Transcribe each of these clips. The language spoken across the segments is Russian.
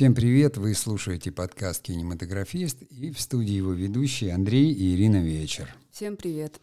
Всем привет! Вы слушаете подкаст «Кинематографист» и в студии его ведущие Андрей и Ирина Вечер. Всем привет!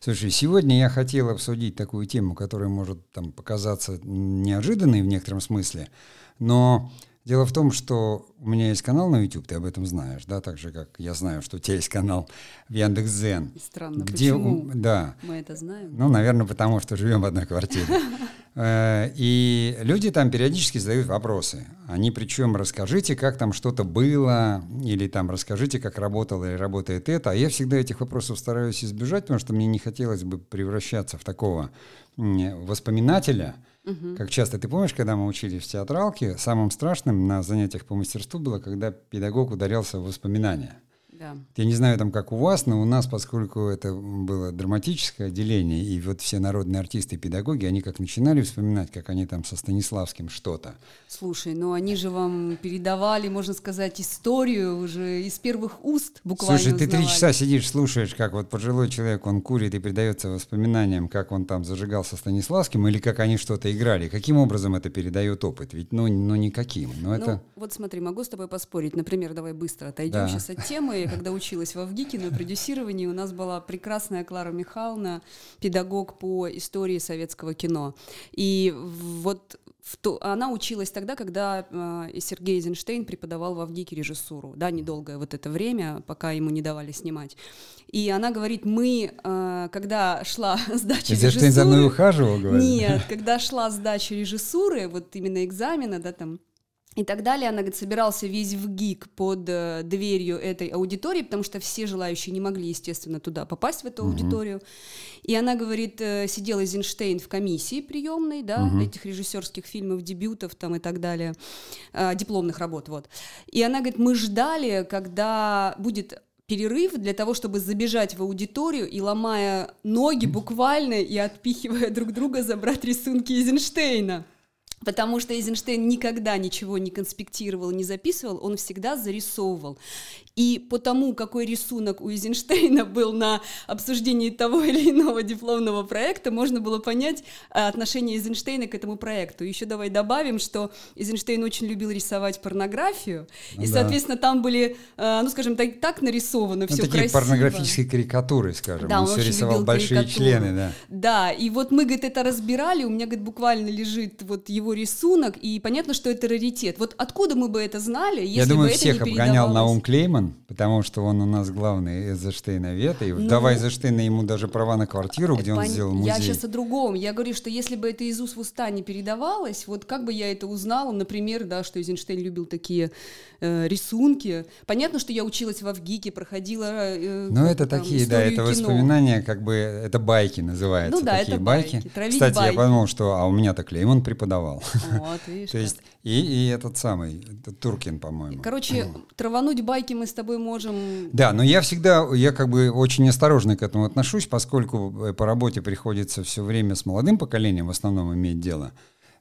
Слушай, сегодня я хотел обсудить такую тему, которая может там показаться неожиданной в некотором смысле, но Дело в том, что у меня есть канал на YouTube, ты об этом знаешь, да, так же, как я знаю, что у тебя есть канал в Яндекс.Зен. Странно, где почему да, мы это знаем? Ну, наверное, потому что живем в одной квартире. Э, и люди там периодически задают вопросы. Они причем расскажите, как там что-то было, или там расскажите, как работало или работает это. А я всегда этих вопросов стараюсь избежать, потому что мне не хотелось бы превращаться в такого воспоминателя, Угу. Как часто, ты помнишь, когда мы учились в театралке, самым страшным на занятиях по мастерству было, когда педагог ударялся в воспоминания. Да. Я не знаю, там как у вас, но у нас, поскольку это было драматическое отделение, и вот все народные артисты и педагоги, они как начинали вспоминать, как они там со Станиславским что-то. Слушай, ну они же вам передавали, можно сказать, историю уже из первых уст буквально Слушай, узнавали. ты три часа сидишь, слушаешь, как вот пожилой человек, он курит и предается воспоминаниям, как он там зажигал со Станиславским, или как они что-то играли. Каким образом это передает опыт? Ведь, ну, ну никаким. Но ну, это... вот смотри, могу с тобой поспорить. Например, давай быстро отойдем да. сейчас от темы когда училась в Авгике на продюсировании, у нас была прекрасная Клара Михайловна, педагог по истории советского кино. И вот в то, она училась тогда, когда э, Сергей Эйзенштейн преподавал в Авгике режиссуру, да, недолгое вот это время, пока ему не давали снимать. И она говорит, мы, э, когда шла сдача Эйзенштейн режиссуры... за мной ухаживал, говорит? Нет, когда шла сдача режиссуры, вот именно экзамена, да, там, и так далее. Она, говорит, собирался весь в ГИК под э, дверью этой аудитории, потому что все желающие не могли, естественно, туда попасть, в эту угу. аудиторию. И она, говорит, э, сидела Эйзенштейн в комиссии приемной, да, угу. этих режиссерских фильмов, дебютов там и так далее, э, дипломных работ, вот. И она, говорит, мы ждали, когда будет перерыв для того, чтобы забежать в аудиторию и, ломая ноги буквально и отпихивая друг друга, забрать рисунки Эйзенштейна. Потому что Эйзенштейн никогда ничего не конспектировал, не записывал, он всегда зарисовывал. И по тому, какой рисунок у Эйзенштейна был на обсуждении того или иного дипломного проекта, можно было понять э, отношение Эйзенштейна к этому проекту. Еще давай добавим, что Эйзенштейн очень любил рисовать порнографию, и, да. соответственно, там были, э, ну, скажем так, так нарисовано ну, все такие красиво. порнографические карикатуры, скажем. Да, он, он все рисовал большие карикатуру. члены, да. Да, и вот мы, говорит, это разбирали, у меня, говорит, буквально лежит вот его рисунок, и понятно, что это раритет. Вот откуда мы бы это знали, если Я думаю, бы всех не обгонял Наум Клейман, потому что он у нас главный Эйзенштейна вет, и ну, давай Эйзенштейна ему даже права на квартиру, где он сделал музей. Я сейчас о другом. Я говорю, что если бы это из уст в уста не передавалось, вот как бы я это узнала, например, да, что Эйзенштейн любил такие э, рисунки. Понятно, что я училась в Авгике, проходила... Э, ну, это там, такие, да, это кино. воспоминания, как бы, это байки называются. Ну да, такие это байки. байки. Кстати, байки. я подумал, что, а у меня-то Клейман преподавал. Вот, видишь. То есть, и, и этот самый, Туркин, по-моему. Короче, травануть байки мы с тобой можем... Да, но я всегда, я как бы очень осторожно к этому отношусь, поскольку э, по работе приходится все время с молодым поколением в основном иметь дело,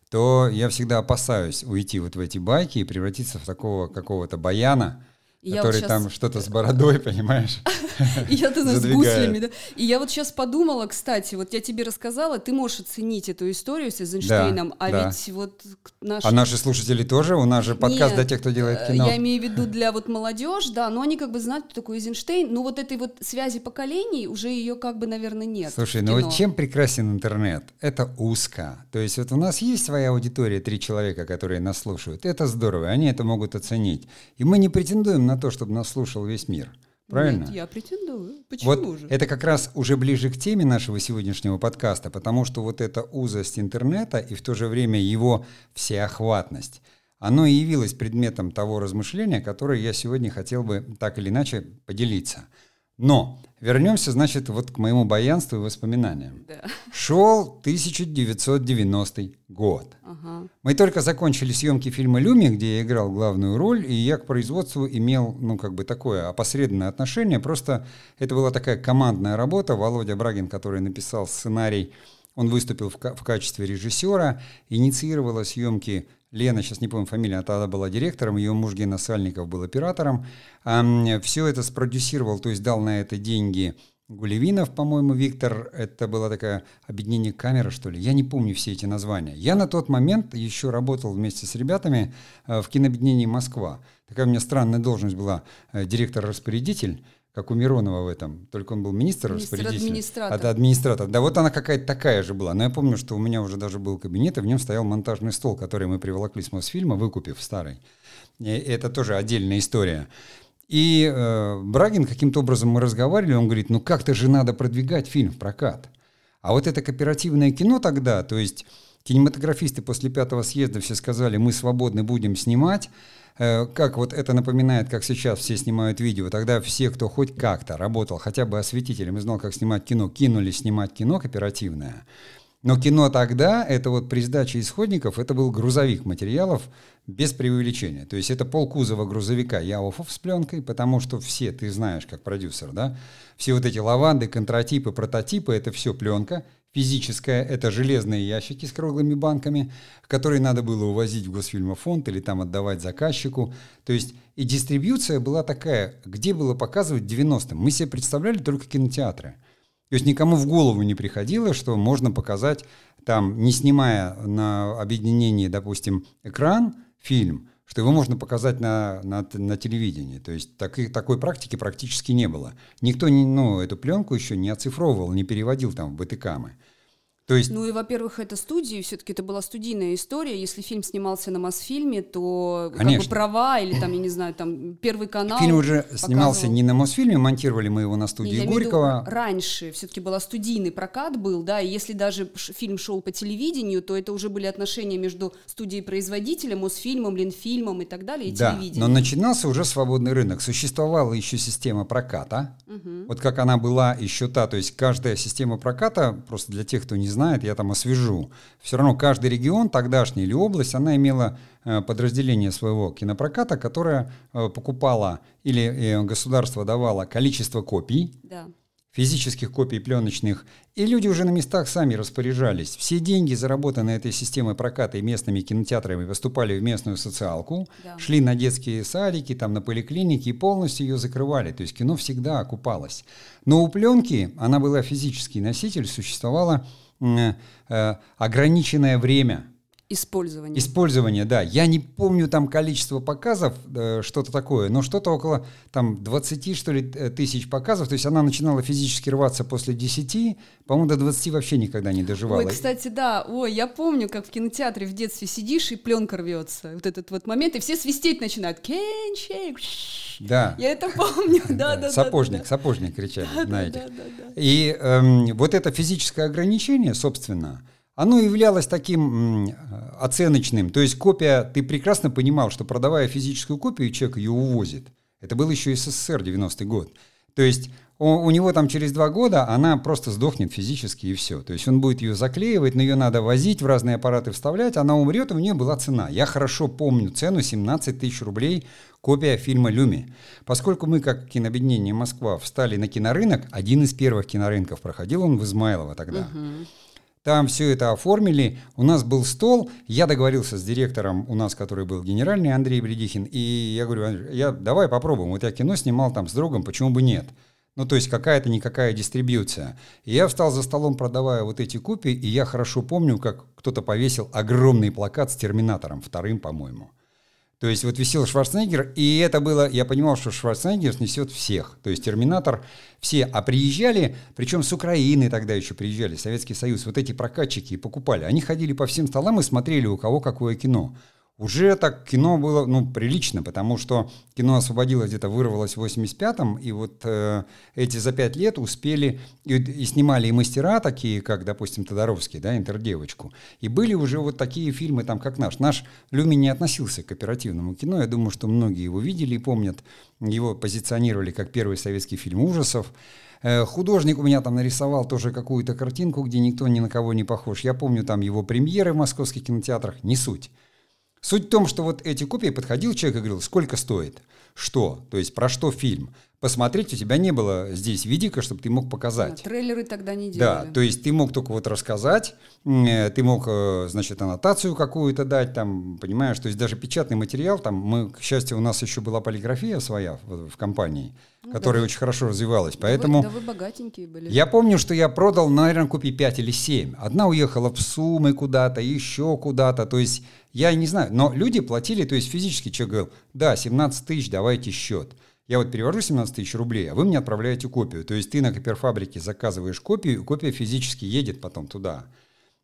то я всегда опасаюсь уйти вот в эти байки и превратиться в такого какого-то баяна, я который вот сейчас... там что-то с бородой, понимаешь? И я ты с гуслями, да. И я вот сейчас подумала, кстати, вот я тебе рассказала, ты можешь оценить эту историю с Эйзенштейном, а ведь вот наши... А наши слушатели тоже? У нас же подкаст для тех, кто делает э, кино. Я имею в виду для вот молодежь, да, но они как бы знают, кто такой Эйзенштейн, ну вот этой вот связи поколений уже ее как бы, наверное, нет. Слушай, ну вот чем прекрасен интернет? Это узко. То есть вот у нас есть своя аудитория, три человека, которые нас слушают. Это здорово, они это могут оценить. И мы не претендуем на то, чтобы нас слушал весь мир. Правильно? Нет, я претендую. Почему вот же? Это как раз уже ближе к теме нашего сегодняшнего подкаста, потому что вот эта узость интернета и в то же время его всеохватность, оно и явилось предметом того размышления, которое я сегодня хотел бы так или иначе поделиться. Но вернемся, значит, вот к моему баянству и воспоминаниям. Да. Шел 1990 год. Ага. Мы только закончили съемки фильма «Люми», где я играл главную роль, и я к производству имел, ну, как бы такое опосредованное отношение. Просто это была такая командная работа. Володя Брагин, который написал сценарий, он выступил в, в качестве режиссера, инициировала съемки Лена, сейчас не помню фамилию, она тогда была директором, ее муж Гена Сальников был оператором. Все это спродюсировал, то есть дал на это деньги Гулевинов, по-моему, Виктор, это была такая объединение камера, что ли, я не помню все эти названия. Я на тот момент еще работал вместе с ребятами э, в кинообъединении «Москва». Такая у меня странная должность была, э, директор-распорядитель, как у Миронова в этом, только он был министр-распорядитель. Администратор. А, администратор. Да, вот она какая-то такая же была. Но я помню, что у меня уже даже был кабинет, и в нем стоял монтажный стол, который мы приволокли с Мосфильма, выкупив старый. И это тоже отдельная история. И э, Брагин каким-то образом мы разговаривали, он говорит, ну как-то же надо продвигать фильм в прокат. А вот это кооперативное кино тогда, то есть кинематографисты после пятого съезда все сказали, мы свободны будем снимать, э, как вот это напоминает, как сейчас все снимают видео, тогда все, кто хоть как-то работал хотя бы осветителем и знал, как снимать кино, кинулись снимать кино кооперативное. Но кино тогда, это вот при сдаче исходников, это был грузовик материалов без преувеличения. То есть это полкузова грузовика Яофов с пленкой, потому что все, ты знаешь, как продюсер, да, все вот эти лаванды, контротипы, прототипы, это все пленка. Физическая – это железные ящики с круглыми банками, которые надо было увозить в Госфильмофонд или там отдавать заказчику. То есть и дистрибьюция была такая, где было показывать 90-м. Мы себе представляли только кинотеатры – то есть никому в голову не приходило, что можно показать там, не снимая на объединении, допустим, экран, фильм, что его можно показать на, на, на телевидении. То есть так, такой практики практически не было. Никто не, ну, эту пленку еще не оцифровывал, не переводил там в БТКамы. То есть... Ну и, во-первых, это студии, все-таки это была студийная история. Если фильм снимался на Мосфильме, то как бы права или там, я не знаю, там Первый канал. Фильм уже показывал... снимался не на Мосфильме, монтировали мы его на студии не, Горького. Виду, раньше все-таки была студийный прокат был, да, и если даже фильм шел по телевидению, то это уже были отношения между студией-производителем, Мосфильмом, Ленфильмом и так далее, и да, телевидением. но начинался уже свободный рынок. Существовала еще система проката, угу. вот как она была еще та, то есть каждая система проката, просто для тех, кто не знает, знает, я там освежу. Все равно каждый регион, тогдашний или область, она имела э, подразделение своего кинопроката, которое э, покупало или э, государство давало количество копий, да. физических копий пленочных, и люди уже на местах сами распоряжались. Все деньги, заработанные этой системой проката и местными кинотеатрами, поступали в местную социалку, да. шли на детские садики, там, на поликлиники и полностью ее закрывали. То есть кино всегда окупалось. Но у пленки, она была физический носитель, существовала ограниченное время. Использование. Использование, да. Я не помню там количество показов, э, что-то такое, но что-то около там 20, что ли, тысяч показов. То есть она начинала физически рваться после 10, по-моему, до 20 вообще никогда не доживала. Ой, кстати, да. Ой, я помню, как в кинотеатре в детстве сидишь, и пленка рвется. Вот этот вот момент, и все свистеть начинают. Кенчик. Да. Я это помню, да, да. Сапожник, сапожник кричали на этих. И эм, вот это физическое ограничение, собственно, оно являлось таким оценочным. То есть копия, ты прекрасно понимал, что продавая физическую копию, человек ее увозит. Это был еще СССР, 90-й год. То есть у, него там через два года она просто сдохнет физически и все. То есть он будет ее заклеивать, но ее надо возить, в разные аппараты вставлять, она умрет, и у нее была цена. Я хорошо помню цену 17 тысяч рублей копия фильма «Люми». Поскольку мы, как кинообъединение «Москва», встали на кинорынок, один из первых кинорынков проходил он в Измайлово тогда. Угу. Там все это оформили. У нас был стол. Я договорился с директором у нас, который был генеральный, Андрей Бредихин. И я говорю, я, давай попробуем. Вот я кино снимал там с другом, почему бы нет? Ну, то есть какая-то никакая дистрибьюция. И я встал за столом, продавая вот эти копии, и я хорошо помню, как кто-то повесил огромный плакат с «Терминатором», вторым, по-моему. То есть вот висел Шварценеггер, и это было, я понимал, что Шварценеггер снесет всех. То есть Терминатор все. А приезжали, причем с Украины тогда еще приезжали, Советский Союз, вот эти прокатчики покупали. Они ходили по всем столам и смотрели, у кого какое кино уже так кино было, ну, прилично, потому что кино освободилось где-то, вырвалось в 85-м, и вот э, эти за пять лет успели, и, и снимали и мастера такие, как, допустим, Тодоровский, да, «Интердевочку», и были уже вот такие фильмы, там, как наш. Наш Люми не относился к оперативному кино, я думаю, что многие его видели и помнят, его позиционировали как первый советский фильм ужасов, э, Художник у меня там нарисовал тоже какую-то картинку, где никто ни на кого не похож. Я помню там его премьеры в московских кинотеатрах, не суть. Суть в том, что вот эти копии подходил человек и говорил, сколько стоит, что, то есть про что фильм. Посмотреть, у тебя не было здесь видика, чтобы ты мог показать. Да, трейлеры тогда не делали. Да, то есть ты мог только вот рассказать, э, ты мог, э, значит, аннотацию какую-то дать, там, понимаешь, то есть даже печатный материал, там, мы, к счастью, у нас еще была полиграфия своя в, в компании, ну, которая да. очень хорошо развивалась, поэтому... Да вы, да вы богатенькие были. Я помню, что я продал, наверное, купи 5 или 7. Одна уехала в Сумы куда-то, еще куда-то, то есть я не знаю, но люди платили, то есть физически человек говорил, да, 17 тысяч, давайте счет. Я вот перевожу 17 тысяч рублей, а вы мне отправляете копию. То есть ты на копирфабрике заказываешь копию, и копия физически едет потом туда.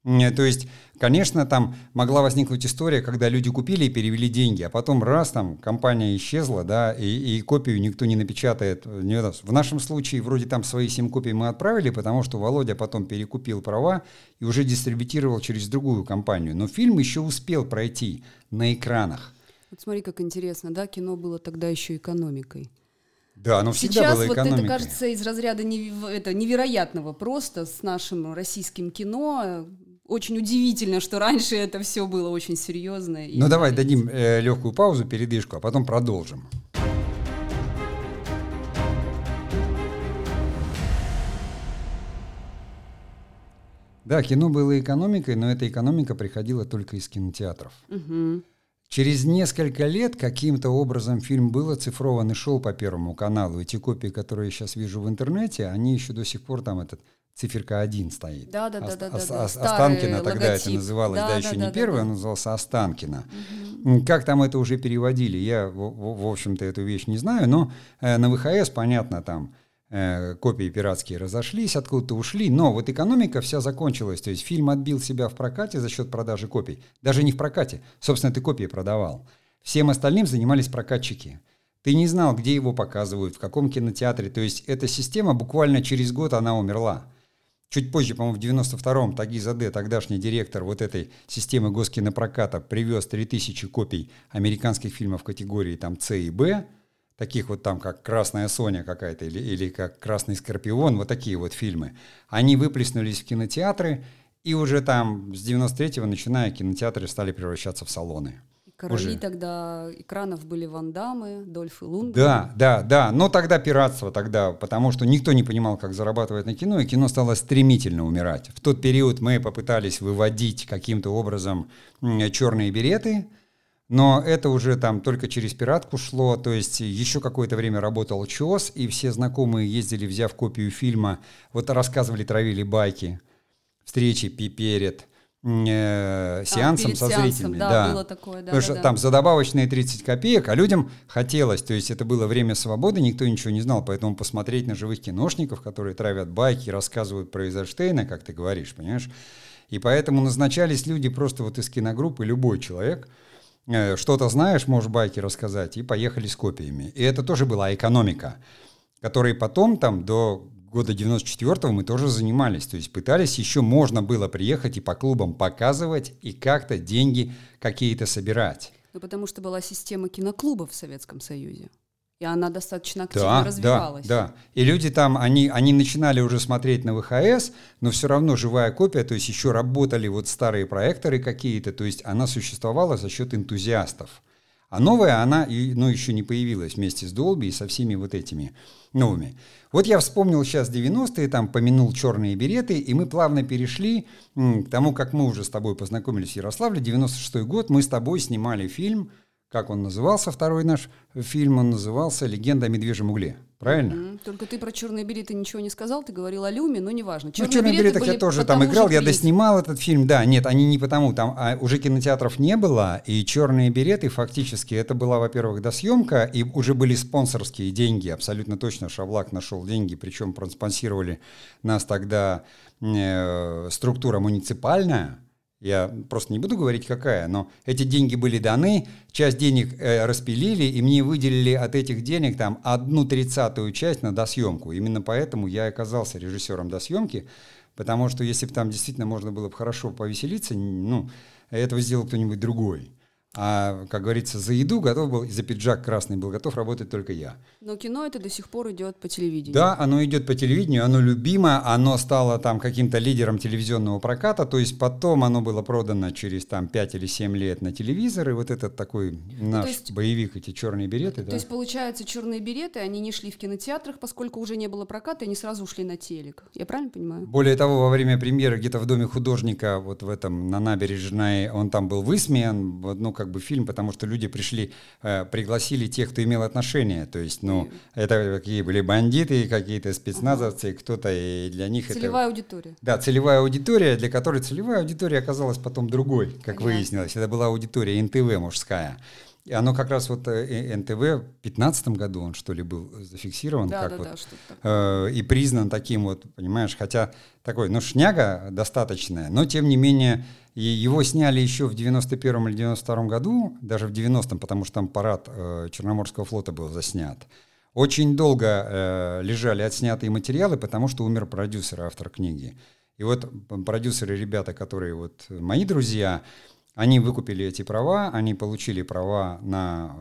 То есть, конечно, там могла возникнуть история, когда люди купили и перевели деньги, а потом раз там компания исчезла, да, и, и копию никто не напечатает. В нашем случае вроде там свои 7 копий мы отправили, потому что Володя потом перекупил права и уже дистрибутировал через другую компанию. Но фильм еще успел пройти на экранах. Вот смотри, как интересно, да, кино было тогда еще экономикой. Да, оно всегда Сейчас было экономикой. вот это кажется из разряда нев... это невероятного просто с нашим российским кино. Очень удивительно, что раньше это все было очень серьезно. Ну давай дадим э, легкую паузу, передышку, а потом продолжим. Да, кино было экономикой, но эта экономика приходила только из кинотеатров. Угу. Через несколько лет каким-то образом фильм был оцифрован и шел по Первому каналу. Эти копии, которые я сейчас вижу в интернете, они еще до сих пор там этот циферка 1 стоит. Да, да, да, да, да, да. Останкино тогда это называлось, да, да еще да, не да, первый, да. он назывался Останкино. Угу. Как там это уже переводили, я, в, в общем-то, эту вещь не знаю, но э, на ВХС, понятно, там копии пиратские разошлись, откуда-то ушли, но вот экономика вся закончилась, то есть фильм отбил себя в прокате за счет продажи копий, даже не в прокате, собственно, ты копии продавал. Всем остальным занимались прокатчики. Ты не знал, где его показывают, в каком кинотеатре, то есть эта система буквально через год она умерла. Чуть позже, по-моему, в 92-м Тагиз Аде, тогдашний директор вот этой системы госкинопроката, привез 3000 копий американских фильмов категории там С и Б, таких вот там, как «Красная Соня» какая-то или, или как «Красный Скорпион», вот такие вот фильмы, они выплеснулись в кинотеатры, и уже там с 93-го, начиная, кинотеатры стали превращаться в салоны. Короли уже. тогда экранов были Вандамы, Дольф и Лунг. Да, да, да. Но тогда пиратство, тогда, потому что никто не понимал, как зарабатывать на кино, и кино стало стремительно умирать. В тот период мы попытались выводить каким-то образом черные береты, но это уже там только через пиратку шло, то есть еще какое-то время работал ЧОС, и все знакомые ездили, взяв копию фильма, вот рассказывали, травили байки, встречи перед э, сеансом а, со сеансом, зрителями. Да, да, было такое, да. Потому да, что да. там за добавочные 30 копеек, а людям хотелось, то есть это было время свободы, никто ничего не знал, поэтому посмотреть на живых киношников, которые травят байки, рассказывают про Эйзенштейна, как ты говоришь, понимаешь? И поэтому назначались люди просто вот из киногруппы, любой человек – что-то знаешь, можешь байки рассказать, и поехали с копиями. И это тоже была экономика, которой потом там до года 94-го мы тоже занимались. То есть пытались, еще можно было приехать и по клубам показывать, и как-то деньги какие-то собирать. Ну, потому что была система киноклубов в Советском Союзе и она достаточно активно да, развивалась. Да, да. И люди там, они, они начинали уже смотреть на ВХС, но все равно живая копия, то есть еще работали вот старые проекторы какие-то, то есть она существовала за счет энтузиастов. А новая, она ну, еще не появилась вместе с Dolby и со всеми вот этими новыми. Вот я вспомнил сейчас 90-е, там помянул черные береты, и мы плавно перешли к тому, как мы уже с тобой познакомились в Ярославле. 96-й год мы с тобой снимали фильм как он назывался, второй наш фильм, он назывался «Легенда о медвежьем угле». Правильно? Mm-hmm. Только ты про черные береты ничего не сказал, ты говорил о Люме, но неважно. Черные, ну, черные береты я тоже там играл, я доснимал этот фильм, да, нет, они не потому, там а уже кинотеатров не было, и черные береты фактически, это была, во-первых, досъемка, и уже были спонсорские деньги, абсолютно точно Шавлак нашел деньги, причем проспонсировали нас тогда э, структура муниципальная, я просто не буду говорить, какая, но эти деньги были даны, часть денег э, распилили, и мне выделили от этих денег там одну тридцатую часть на досъемку. Именно поэтому я оказался режиссером досъемки, потому что если бы там действительно можно было бы хорошо повеселиться, ну, этого сделал кто-нибудь другой. А, как говорится, за еду готов был, и за пиджак красный был готов работать только я. Но кино это до сих пор идет по телевидению. Да, оно идет по телевидению, оно любимо, оно стало там каким-то лидером телевизионного проката, то есть потом оно было продано через там 5 или 7 лет на телевизор, и вот этот такой ну, наш есть, боевик, эти черные береты. То да. есть, получается, черные береты, они не шли в кинотеатрах, поскольку уже не было проката, они сразу ушли на телек. Я правильно понимаю? Более того, во время премьеры где-то в доме художника, вот в этом, на набережной, он там был высмеян, ну, как бы фильм, потому что люди пришли, э, пригласили тех, кто имел отношение. То есть, ну, mm. это какие были бандиты, какие-то спецназовцы, uh-huh. кто-то, и для них целевая это... Целевая аудитория. Да, целевая аудитория, для которой целевая аудитория оказалась потом другой, как Понятно. выяснилось. Это была аудитория НТВ мужская. И оно как раз вот э, НТВ в 2015 году он что ли был зафиксирован да, как да, вот, да, э, и признан таким вот, понимаешь, хотя такой, ну шняга достаточная, но тем не менее и его сняли еще в 91 или 92 году, даже в 90-м, потому что там парад э, Черноморского флота был заснят. Очень долго э, лежали отснятые материалы, потому что умер продюсер, автор книги. И вот продюсеры, ребята, которые вот мои друзья, они выкупили эти права, они получили права на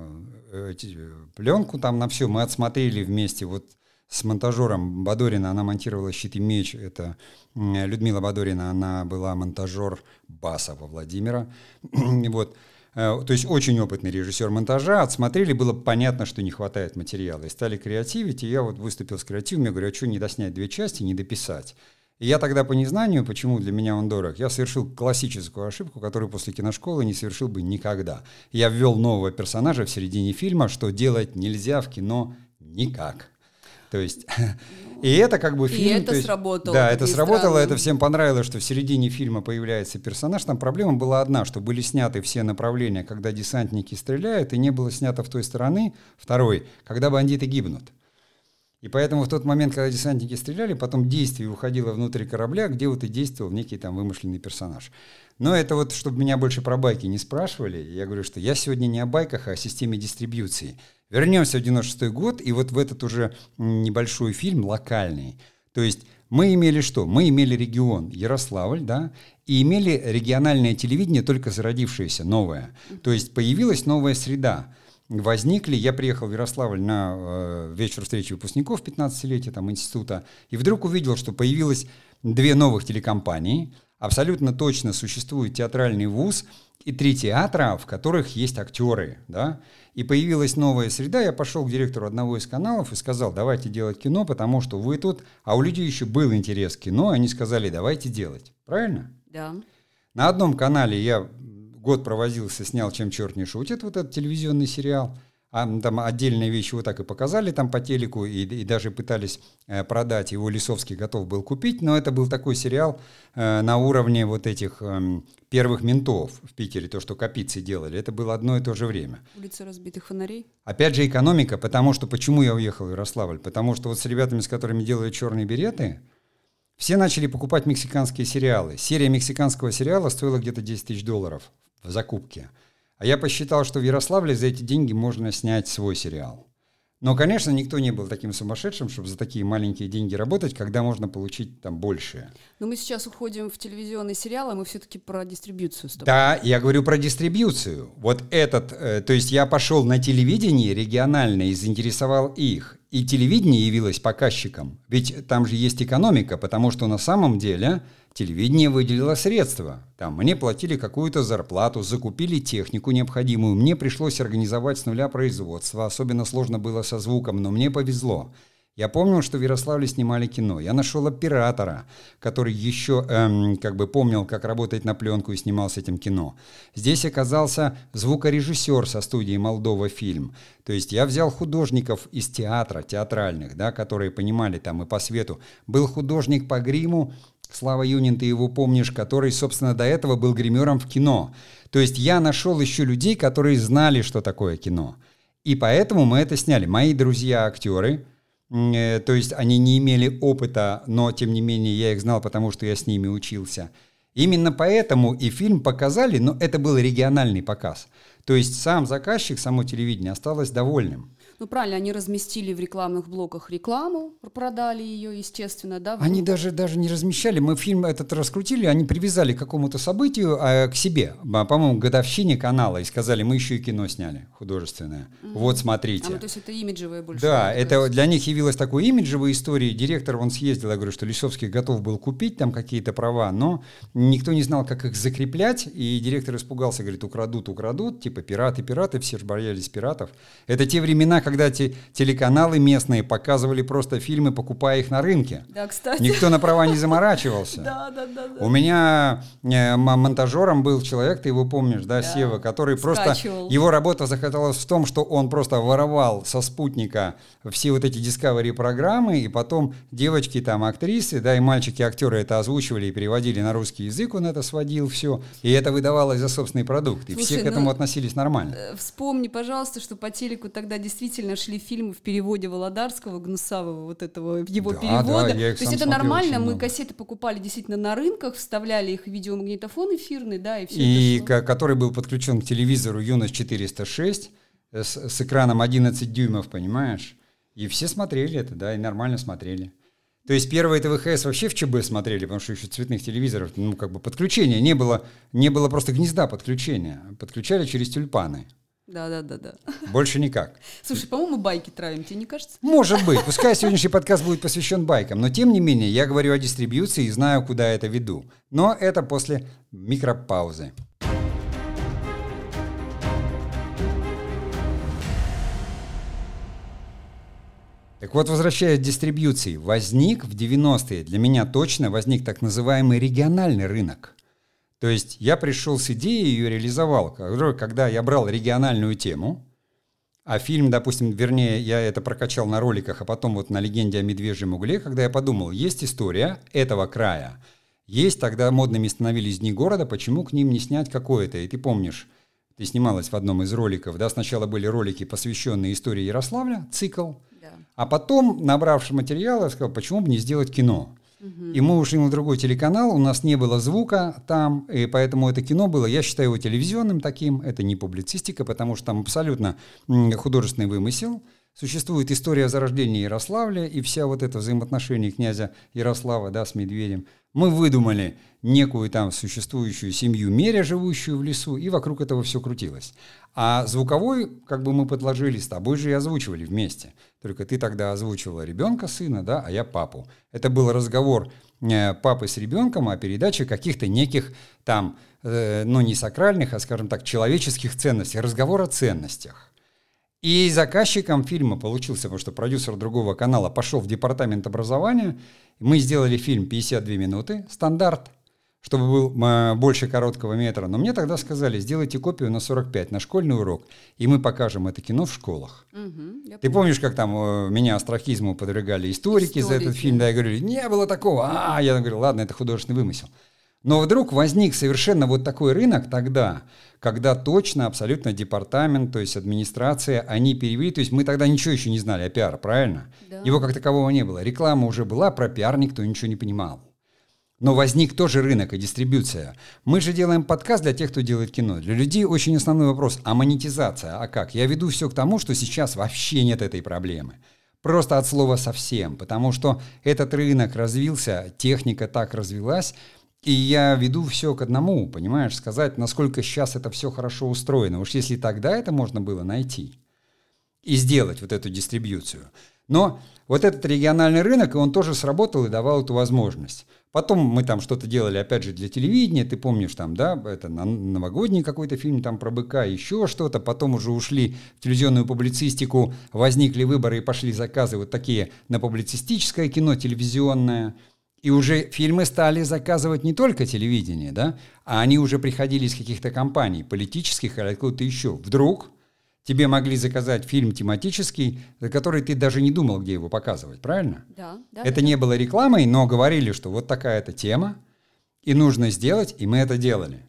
э, эти, пленку, там на все. Мы отсмотрели вместе вот с монтажером Бадорина, она монтировала «Щит и меч», это Людмила Бадорина, она была монтажер Басова Владимира, вот, э, то есть очень опытный режиссер монтажа, отсмотрели, было понятно, что не хватает материала, и стали креативить, и я вот выступил с креативом, я говорю, а что не доснять две части, не дописать? И я тогда по незнанию, почему для меня он дорог, я совершил классическую ошибку, которую после киношколы не совершил бы никогда. Я ввел нового персонажа в середине фильма, что делать нельзя в кино никак. То есть, и это как бы фильм... И это есть, сработало. Да, это сработало, странно. это всем понравилось, что в середине фильма появляется персонаж. Там проблема была одна, что были сняты все направления, когда десантники стреляют, и не было снято в той стороны. Второй, когда бандиты гибнут. И поэтому в тот момент, когда десантники стреляли, потом действие уходило внутрь корабля, где вот и действовал некий там вымышленный персонаж. Но это вот, чтобы меня больше про байки не спрашивали, я говорю, что я сегодня не о байках, а о системе дистрибьюции. Вернемся в 96 год, и вот в этот уже небольшой фильм, локальный. То есть мы имели что? Мы имели регион Ярославль, да, и имели региональное телевидение, только зародившееся, новое. То есть появилась новая среда. Возникли, я приехал в Ярославль на э, вечер встречи выпускников 15-летия там, института, и вдруг увидел, что появилось две новых телекомпании, абсолютно точно существует театральный вуз и три театра, в которых есть актеры, да, и появилась новая среда, я пошел к директору одного из каналов и сказал, давайте делать кино, потому что вы тут, а у людей еще был интерес к кино, они сказали, давайте делать. Правильно? Да. На одном канале я год провозился, снял «Чем черт не шутит», вот этот телевизионный сериал – а, там отдельные вещи вот так и показали там по телеку, и, и даже пытались э, продать, его Лисовский готов был купить, но это был такой сериал э, на уровне вот этих э, первых ментов в Питере, то, что копицы делали, это было одно и то же время. Улица разбитых фонарей? Опять же экономика, потому что, почему я уехал в Ярославль? Потому что вот с ребятами, с которыми делали «Черные береты», все начали покупать мексиканские сериалы. Серия мексиканского сериала стоила где-то 10 тысяч долларов в закупке. А я посчитал, что в Ярославле за эти деньги можно снять свой сериал. Но, конечно, никто не был таким сумасшедшим, чтобы за такие маленькие деньги работать, когда можно получить там больше. Но мы сейчас уходим в телевизионный сериал, а мы все-таки про дистрибьюцию. Стоп. Да, я говорю про дистрибьюцию. Вот этот, э, то есть я пошел на телевидение региональное и заинтересовал их. И телевидение явилось показчиком. Ведь там же есть экономика, потому что на самом деле Телевидение выделило средства. Там мне платили какую-то зарплату, закупили технику необходимую. Мне пришлось организовать с нуля производство. Особенно сложно было со звуком, но мне повезло. Я помнил, что в Ярославле снимали кино. Я нашел оператора, который еще эм, как бы помнил, как работать на пленку и снимал с этим кино. Здесь оказался звукорежиссер со студии «Молдова фильм». То есть я взял художников из театра, театральных, да, которые понимали там и по свету. Был художник по гриму, Слава Юнин, ты его помнишь, который, собственно, до этого был гримером в кино. То есть я нашел еще людей, которые знали, что такое кино. И поэтому мы это сняли. Мои друзья-актеры, то есть они не имели опыта, но тем не менее я их знал, потому что я с ними учился. Именно поэтому и фильм показали, но это был региональный показ. То есть сам заказчик, само телевидение осталось довольным. Ну, правильно, они разместили в рекламных блоках рекламу, продали ее, естественно, да? Они даже, даже не размещали, мы фильм этот раскрутили, они привязали к какому-то событию а, к себе, а, по-моему, годовщине канала, и сказали, мы еще и кино сняли художественное. Mm-hmm. Вот, смотрите. А, ну, то есть это имиджевое больше. Да, это для них явилось такой имиджевой историей. Директор, он съездил, я говорю, что Лисовский готов был купить там какие-то права, но никто не знал, как их закреплять, и директор испугался, говорит, украдут, украдут, типа пираты, пираты, все же боялись пиратов. Это те времена, когда те, телеканалы местные показывали просто фильмы, покупая их на рынке. Да, кстати. Никто на права не заморачивался. Да, да, да. У меня э, монтажером был человек, ты его помнишь, да, Сева, который просто... Его работа захотелось в том, что он просто воровал со спутника все вот эти Discovery программы, и потом девочки там, актрисы, да, и мальчики-актеры это озвучивали и переводили на русский язык, он это сводил все, и это выдавалось за собственный продукт, и Слушай, все к этому ну, относились нормально. Э, вспомни, пожалуйста, что по телеку тогда действительно шли фильмы в переводе Володарского, Гнусавого, вот этого, в его да, перевода. Да, То есть это нормально, мы кассеты покупали действительно на рынках, вставляли их в видеомагнитофон эфирный, да, и все И который был подключен к телевизору Юность 406 с, с экраном 11 дюймов, понимаешь? И все смотрели это, да, и нормально смотрели. То есть первые это ВХС вообще в ЧБ смотрели, потому что еще цветных телевизоров, ну, как бы подключения не было, не было просто гнезда подключения. Подключали через тюльпаны. Да, да, да, да. Больше никак. Слушай, по-моему, байки травим, тебе не кажется? Может быть. Пускай сегодняшний подкаст будет посвящен байкам, но тем не менее я говорю о дистрибьюции и знаю, куда это веду. Но это после микропаузы. Так вот, возвращаясь к дистрибьюции, возник в 90-е, для меня точно возник так называемый региональный рынок. То есть я пришел с идеей и ее реализовал. Когда я брал региональную тему, а фильм, допустим, вернее, я это прокачал на роликах, а потом вот на «Легенде о медвежьем угле», когда я подумал, есть история этого края, есть, тогда модными становились дни города, почему к ним не снять какое-то? И ты помнишь, ты снималась в одном из роликов, да, сначала были ролики, посвященные истории Ярославля, цикл, а потом, набравший материала, сказал, почему бы не сделать кино. И мы ушли на другой телеканал, у нас не было звука там, и поэтому это кино было, я считаю его телевизионным таким, это не публицистика, потому что там абсолютно художественный вымысел. Существует история зарождения Ярославля и вся вот это взаимоотношение князя Ярослава да, с медведем. Мы выдумали некую там существующую семью меря, живущую в лесу, и вокруг этого все крутилось. А звуковой, как бы мы подложили, с тобой же и озвучивали вместе. Только ты тогда озвучивала ребенка, сына, да, а я папу. Это был разговор э, папы с ребенком о передаче каких-то неких там, э, ну не сакральных, а, скажем так, человеческих ценностей, разговор о ценностях. И заказчиком фильма получился, потому что продюсер другого канала пошел в департамент образования, мы сделали фильм 52 минуты, стандарт – чтобы был больше короткого метра. Но мне тогда сказали, сделайте копию на 45, на школьный урок, и мы покажем это кино в школах. Угу, Ты помнишь, как там э, меня астрахизму подвергали историки, историки за этот фильм? Да, я говорю, не было такого. А, я говорю, ладно, это художественный вымысел. Но вдруг возник совершенно вот такой рынок тогда, когда точно абсолютно департамент, то есть администрация, они перевели, то есть мы тогда ничего еще не знали о пиаре, правильно? Да. Его как такового не было. Реклама уже была, про пиар никто ничего не понимал. Но возник тоже рынок и дистрибьюция. Мы же делаем подкаст для тех, кто делает кино. Для людей очень основной вопрос, а монетизация, а как? Я веду все к тому, что сейчас вообще нет этой проблемы. Просто от слова совсем, потому что этот рынок развился, техника так развилась, и я веду все к одному, понимаешь, сказать, насколько сейчас это все хорошо устроено. Уж если тогда это можно было найти и сделать вот эту дистрибьюцию. Но вот этот региональный рынок, он тоже сработал и давал эту возможность. Потом мы там что-то делали, опять же, для телевидения, ты помнишь там, да, это новогодний какой-то фильм там про быка, еще что-то, потом уже ушли в телевизионную публицистику, возникли выборы и пошли заказы вот такие на публицистическое кино, телевизионное, и уже фильмы стали заказывать не только телевидение, да, а они уже приходили из каких-то компаний, политических или откуда-то еще. Вдруг тебе могли заказать фильм тематический, за который ты даже не думал, где его показывать, правильно? Да. да это да. не было рекламой, но говорили, что вот такая-то тема, и нужно сделать, и мы это делали.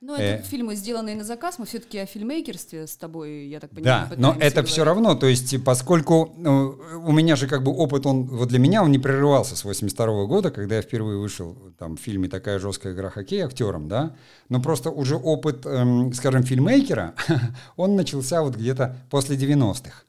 Ну, это э, фильмы, сделанные на заказ, мы все-таки о фильмейкерстве с тобой, я так понимаю. Да, но это говорить. все равно, то есть, поскольку ну, у меня же как бы опыт, он вот для меня он не прерывался с 82 -го года, когда я впервые вышел там в фильме «Такая жесткая игра хоккей» актером, да, но просто уже опыт, эм, скажем, фильмейкера, он начался вот где-то после 90-х.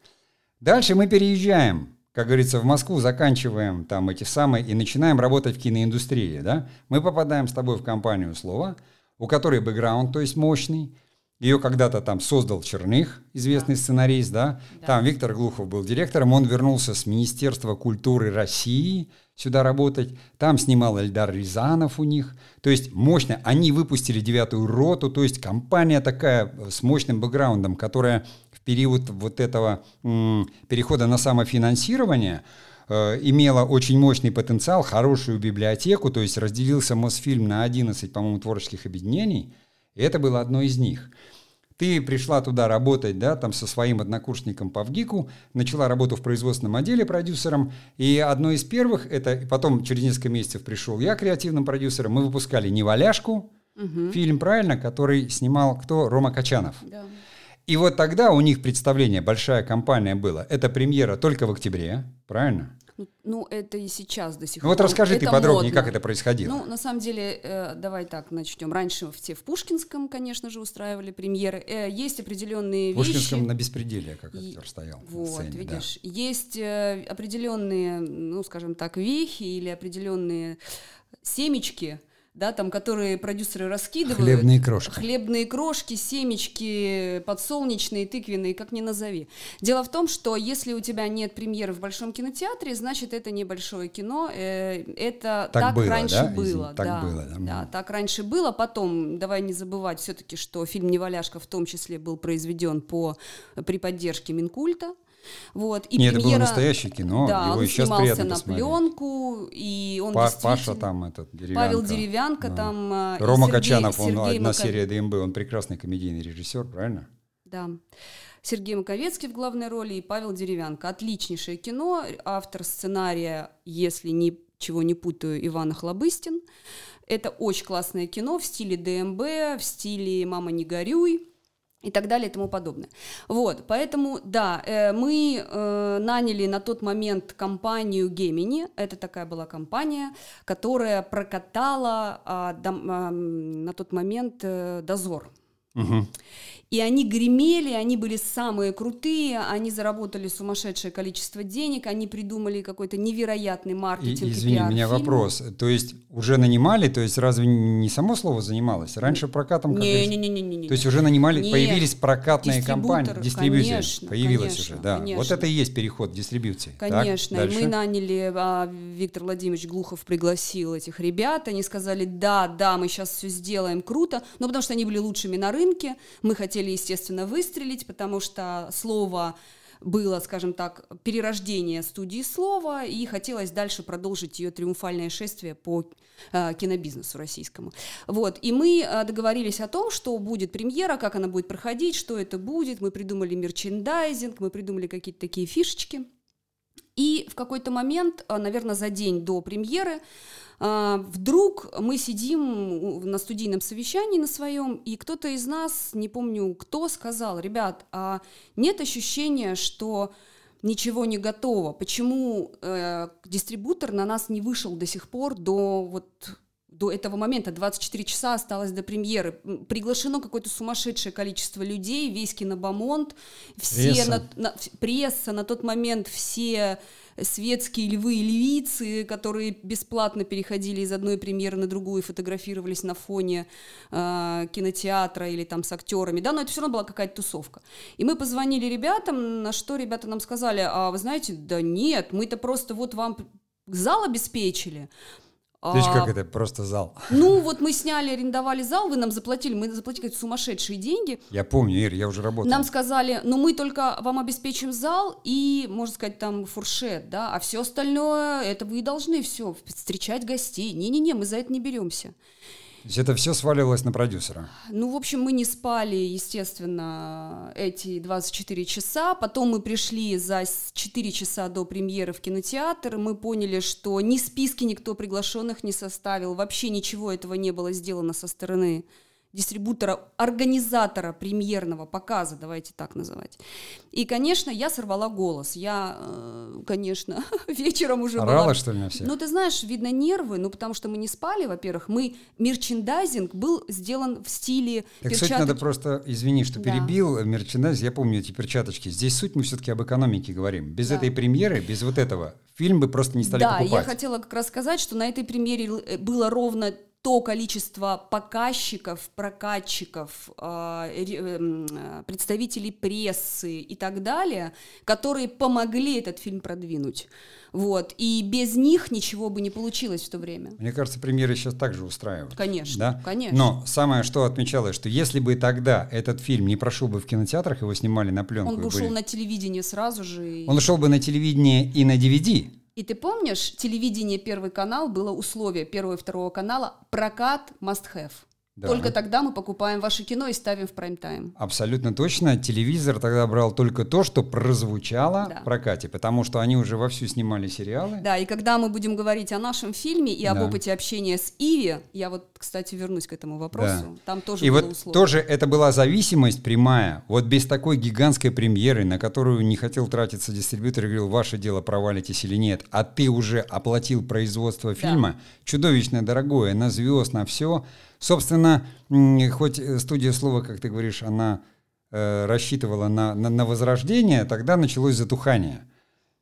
Дальше мы переезжаем, как говорится, в Москву, заканчиваем там эти самые и начинаем работать в киноиндустрии, да? Мы попадаем с тобой в компанию «Слово», у которой бэкграунд, то есть мощный, ее когда-то там создал Черных, известный да. сценарист, да? да. Там Виктор Глухов был директором, он вернулся с Министерства культуры России сюда работать. Там снимал Эльдар Рязанов у них. То есть мощно. Они выпустили девятую роту, то есть компания такая с мощным бэкграундом, которая в период вот этого перехода на самофинансирование э, имела очень мощный потенциал, хорошую библиотеку, то есть разделился Мосфильм на 11, по-моему, творческих объединений, и это было одно из них – ты пришла туда работать, да, там со своим однокурсником по ВГИКу, начала работу в производственном отделе продюсером, и одно из первых, это потом через несколько месяцев пришел я креативным продюсером, мы выпускали «Неваляшку», угу. фильм, правильно, который снимал кто? Рома Качанов. Да. И вот тогда у них представление, большая компания была, это премьера только в октябре, правильно? Ну, ну, это и сейчас до сих пор. Ну, вот расскажи это ты подробнее, модно. как это происходило. Ну, на самом деле, э, давай так начнем. Раньше все в Пушкинском, конечно же, устраивали премьеры. Э, есть определенные в Пушкинском на беспределе, как актер стоял. Вот, сцене, видишь. Да. Есть э, определенные, ну, скажем так, вехи или определенные семечки, да, там, которые продюсеры раскидывают. Хлебные крошки. Хлебные крошки, семечки, подсолнечные, тыквенные, как ни назови. Дело в том, что если у тебя нет премьеры в Большом кинотеатре, значит, это небольшое кино. Э, это так, так было, раньше да? было. Так да, было, да. да. Так раньше было. Потом, давай не забывать все-таки, что фильм «Неваляшка» в том числе был произведен по, при поддержке Минкульта. Вот, и Нет, премьера, это было настоящее кино, да, его он сейчас снимался на посмотреть. пленку, и он Па Паша там этот, Деревянко. Павел Деревянко да. там. А, Рома Сергей, Качанов, он Сергей одна Мака... серия ДМБ, он прекрасный комедийный режиссер, правильно? Да. Сергей Маковецкий в главной роли и Павел Деревянко. Отличнейшее кино. Автор сценария, если ничего не путаю, Иван Хлобыстин. Это очень классное кино в стиле ДМБ, в стиле «Мама, не горюй» и так далее и тому подобное. Вот, поэтому, да, э, мы э, наняли на тот момент компанию Gemini, это такая была компания, которая прокатала э, на тот момент э, «Дозор». Угу. И они гремели, они были самые крутые, они заработали сумасшедшее количество денег, они придумали какой-то невероятный маркетинг. И, извини, и у меня вопрос. То есть уже нанимали, то есть разве не само слово занималось? Раньше прокатом как не, не, не, не, не, не. То есть уже нанимали, Нет. появились прокатные компании, дистрибьюция конечно, появилась конечно, уже, да. Конечно. Вот это и есть переход дистрибьюции. Конечно. Так, и мы наняли, а, Виктор Владимирович Глухов пригласил этих ребят, они сказали, да, да, мы сейчас все сделаем круто, но потому что они были лучшими на рынке, мы хотели естественно, выстрелить, потому что слово было, скажем так, перерождение студии слова, и хотелось дальше продолжить ее триумфальное шествие по э, кинобизнесу российскому. Вот, и мы э, договорились о том, что будет премьера, как она будет проходить, что это будет, мы придумали мерчендайзинг, мы придумали какие-то такие фишечки. И в какой-то момент, э, наверное, за день до премьеры, вдруг мы сидим на студийном совещании на своем, и кто-то из нас, не помню кто, сказал, ребят, а нет ощущения, что ничего не готово, почему э, дистрибутор на нас не вышел до сих пор до вот до этого момента 24 часа осталось до премьеры. Приглашено какое-то сумасшедшее количество людей, весь кинобомонд, все пресса. На, на, пресса на тот момент все светские львы и львицы, которые бесплатно переходили из одной премьеры на другую и фотографировались на фоне э, кинотеатра или там с актерами, да, но это все равно была какая-то тусовка. И мы позвонили ребятам, на что ребята нам сказали, а вы знаете, да нет, мы-то просто вот вам зал обеспечили, то есть как это, просто зал? Ну, вот мы сняли, арендовали зал, вы нам заплатили, мы заплатили какие-то сумасшедшие деньги. Я помню, Ир, я уже работал. Нам сказали, ну мы только вам обеспечим зал и, можно сказать, там фуршет, да, а все остальное, это вы должны все, встречать гостей. Не-не-не, мы за это не беремся. Есть это все сваливалось на продюсера? Ну, в общем, мы не спали, естественно, эти 24 часа. Потом мы пришли за 4 часа до премьеры в кинотеатр. Мы поняли, что ни списки никто приглашенных не составил. Вообще ничего этого не было сделано со стороны дистрибутора, организатора премьерного показа, давайте так называть. И, конечно, я сорвала голос. Я, э, конечно, вечером уже Орала, была... что ли, на всех? Ну, ты знаешь, видно нервы, ну, потому что мы не спали, во-первых. Мы, мерчендайзинг был сделан в стиле Так перчаток- надо просто, извини, что Да. перебил, э, мерчендайз, я помню эти перчаточки. Здесь суть мы все-таки об экономике говорим. Без Да. этой премьеры, без вот этого, фильм бы просто не стали да, покупать. я хотела как раз сказать, что на этой примере л- э, было ровно то количество показчиков, прокатчиков, э, эм, э, представителей прессы и так далее, которые помогли этот фильм продвинуть. Вот. И без них ничего бы не получилось в то время. Мне кажется, премьеры сейчас также устраивают. Конечно, Да? конечно. Но самое, что отмечалось, что если бы тогда этот фильм не прошел бы в кинотеатрах, его снимали на пленку. Он бы ушел были- на телевидение сразу же. и- Он ушел бы на телевидение и на DVD. И ты помнишь, телевидение Первый канал было условие Первого и Второго канала прокат must have. Да. Только тогда мы покупаем ваше кино и ставим в прайм-тайм. Абсолютно точно. Телевизор тогда брал только то, что прозвучало Да. в прокате, потому что они уже вовсю снимали сериалы. Да, и когда мы будем говорить о нашем фильме и об Да. опыте общения с Иви, я вот, кстати, вернусь к этому вопросу, там тоже И было вот условие. тоже это была зависимость прямая. Вот без такой гигантской премьеры, на которую не хотел тратиться дистрибьютор, и говорил, ваше дело, провалитесь или нет, а ты уже оплатил производство фильма, чудовищно дорогое, на звезд, на все. Собственно, хоть э, студия слова, как ты говоришь, она э, рассчитывала на, на, на возрождение, тогда началось затухание.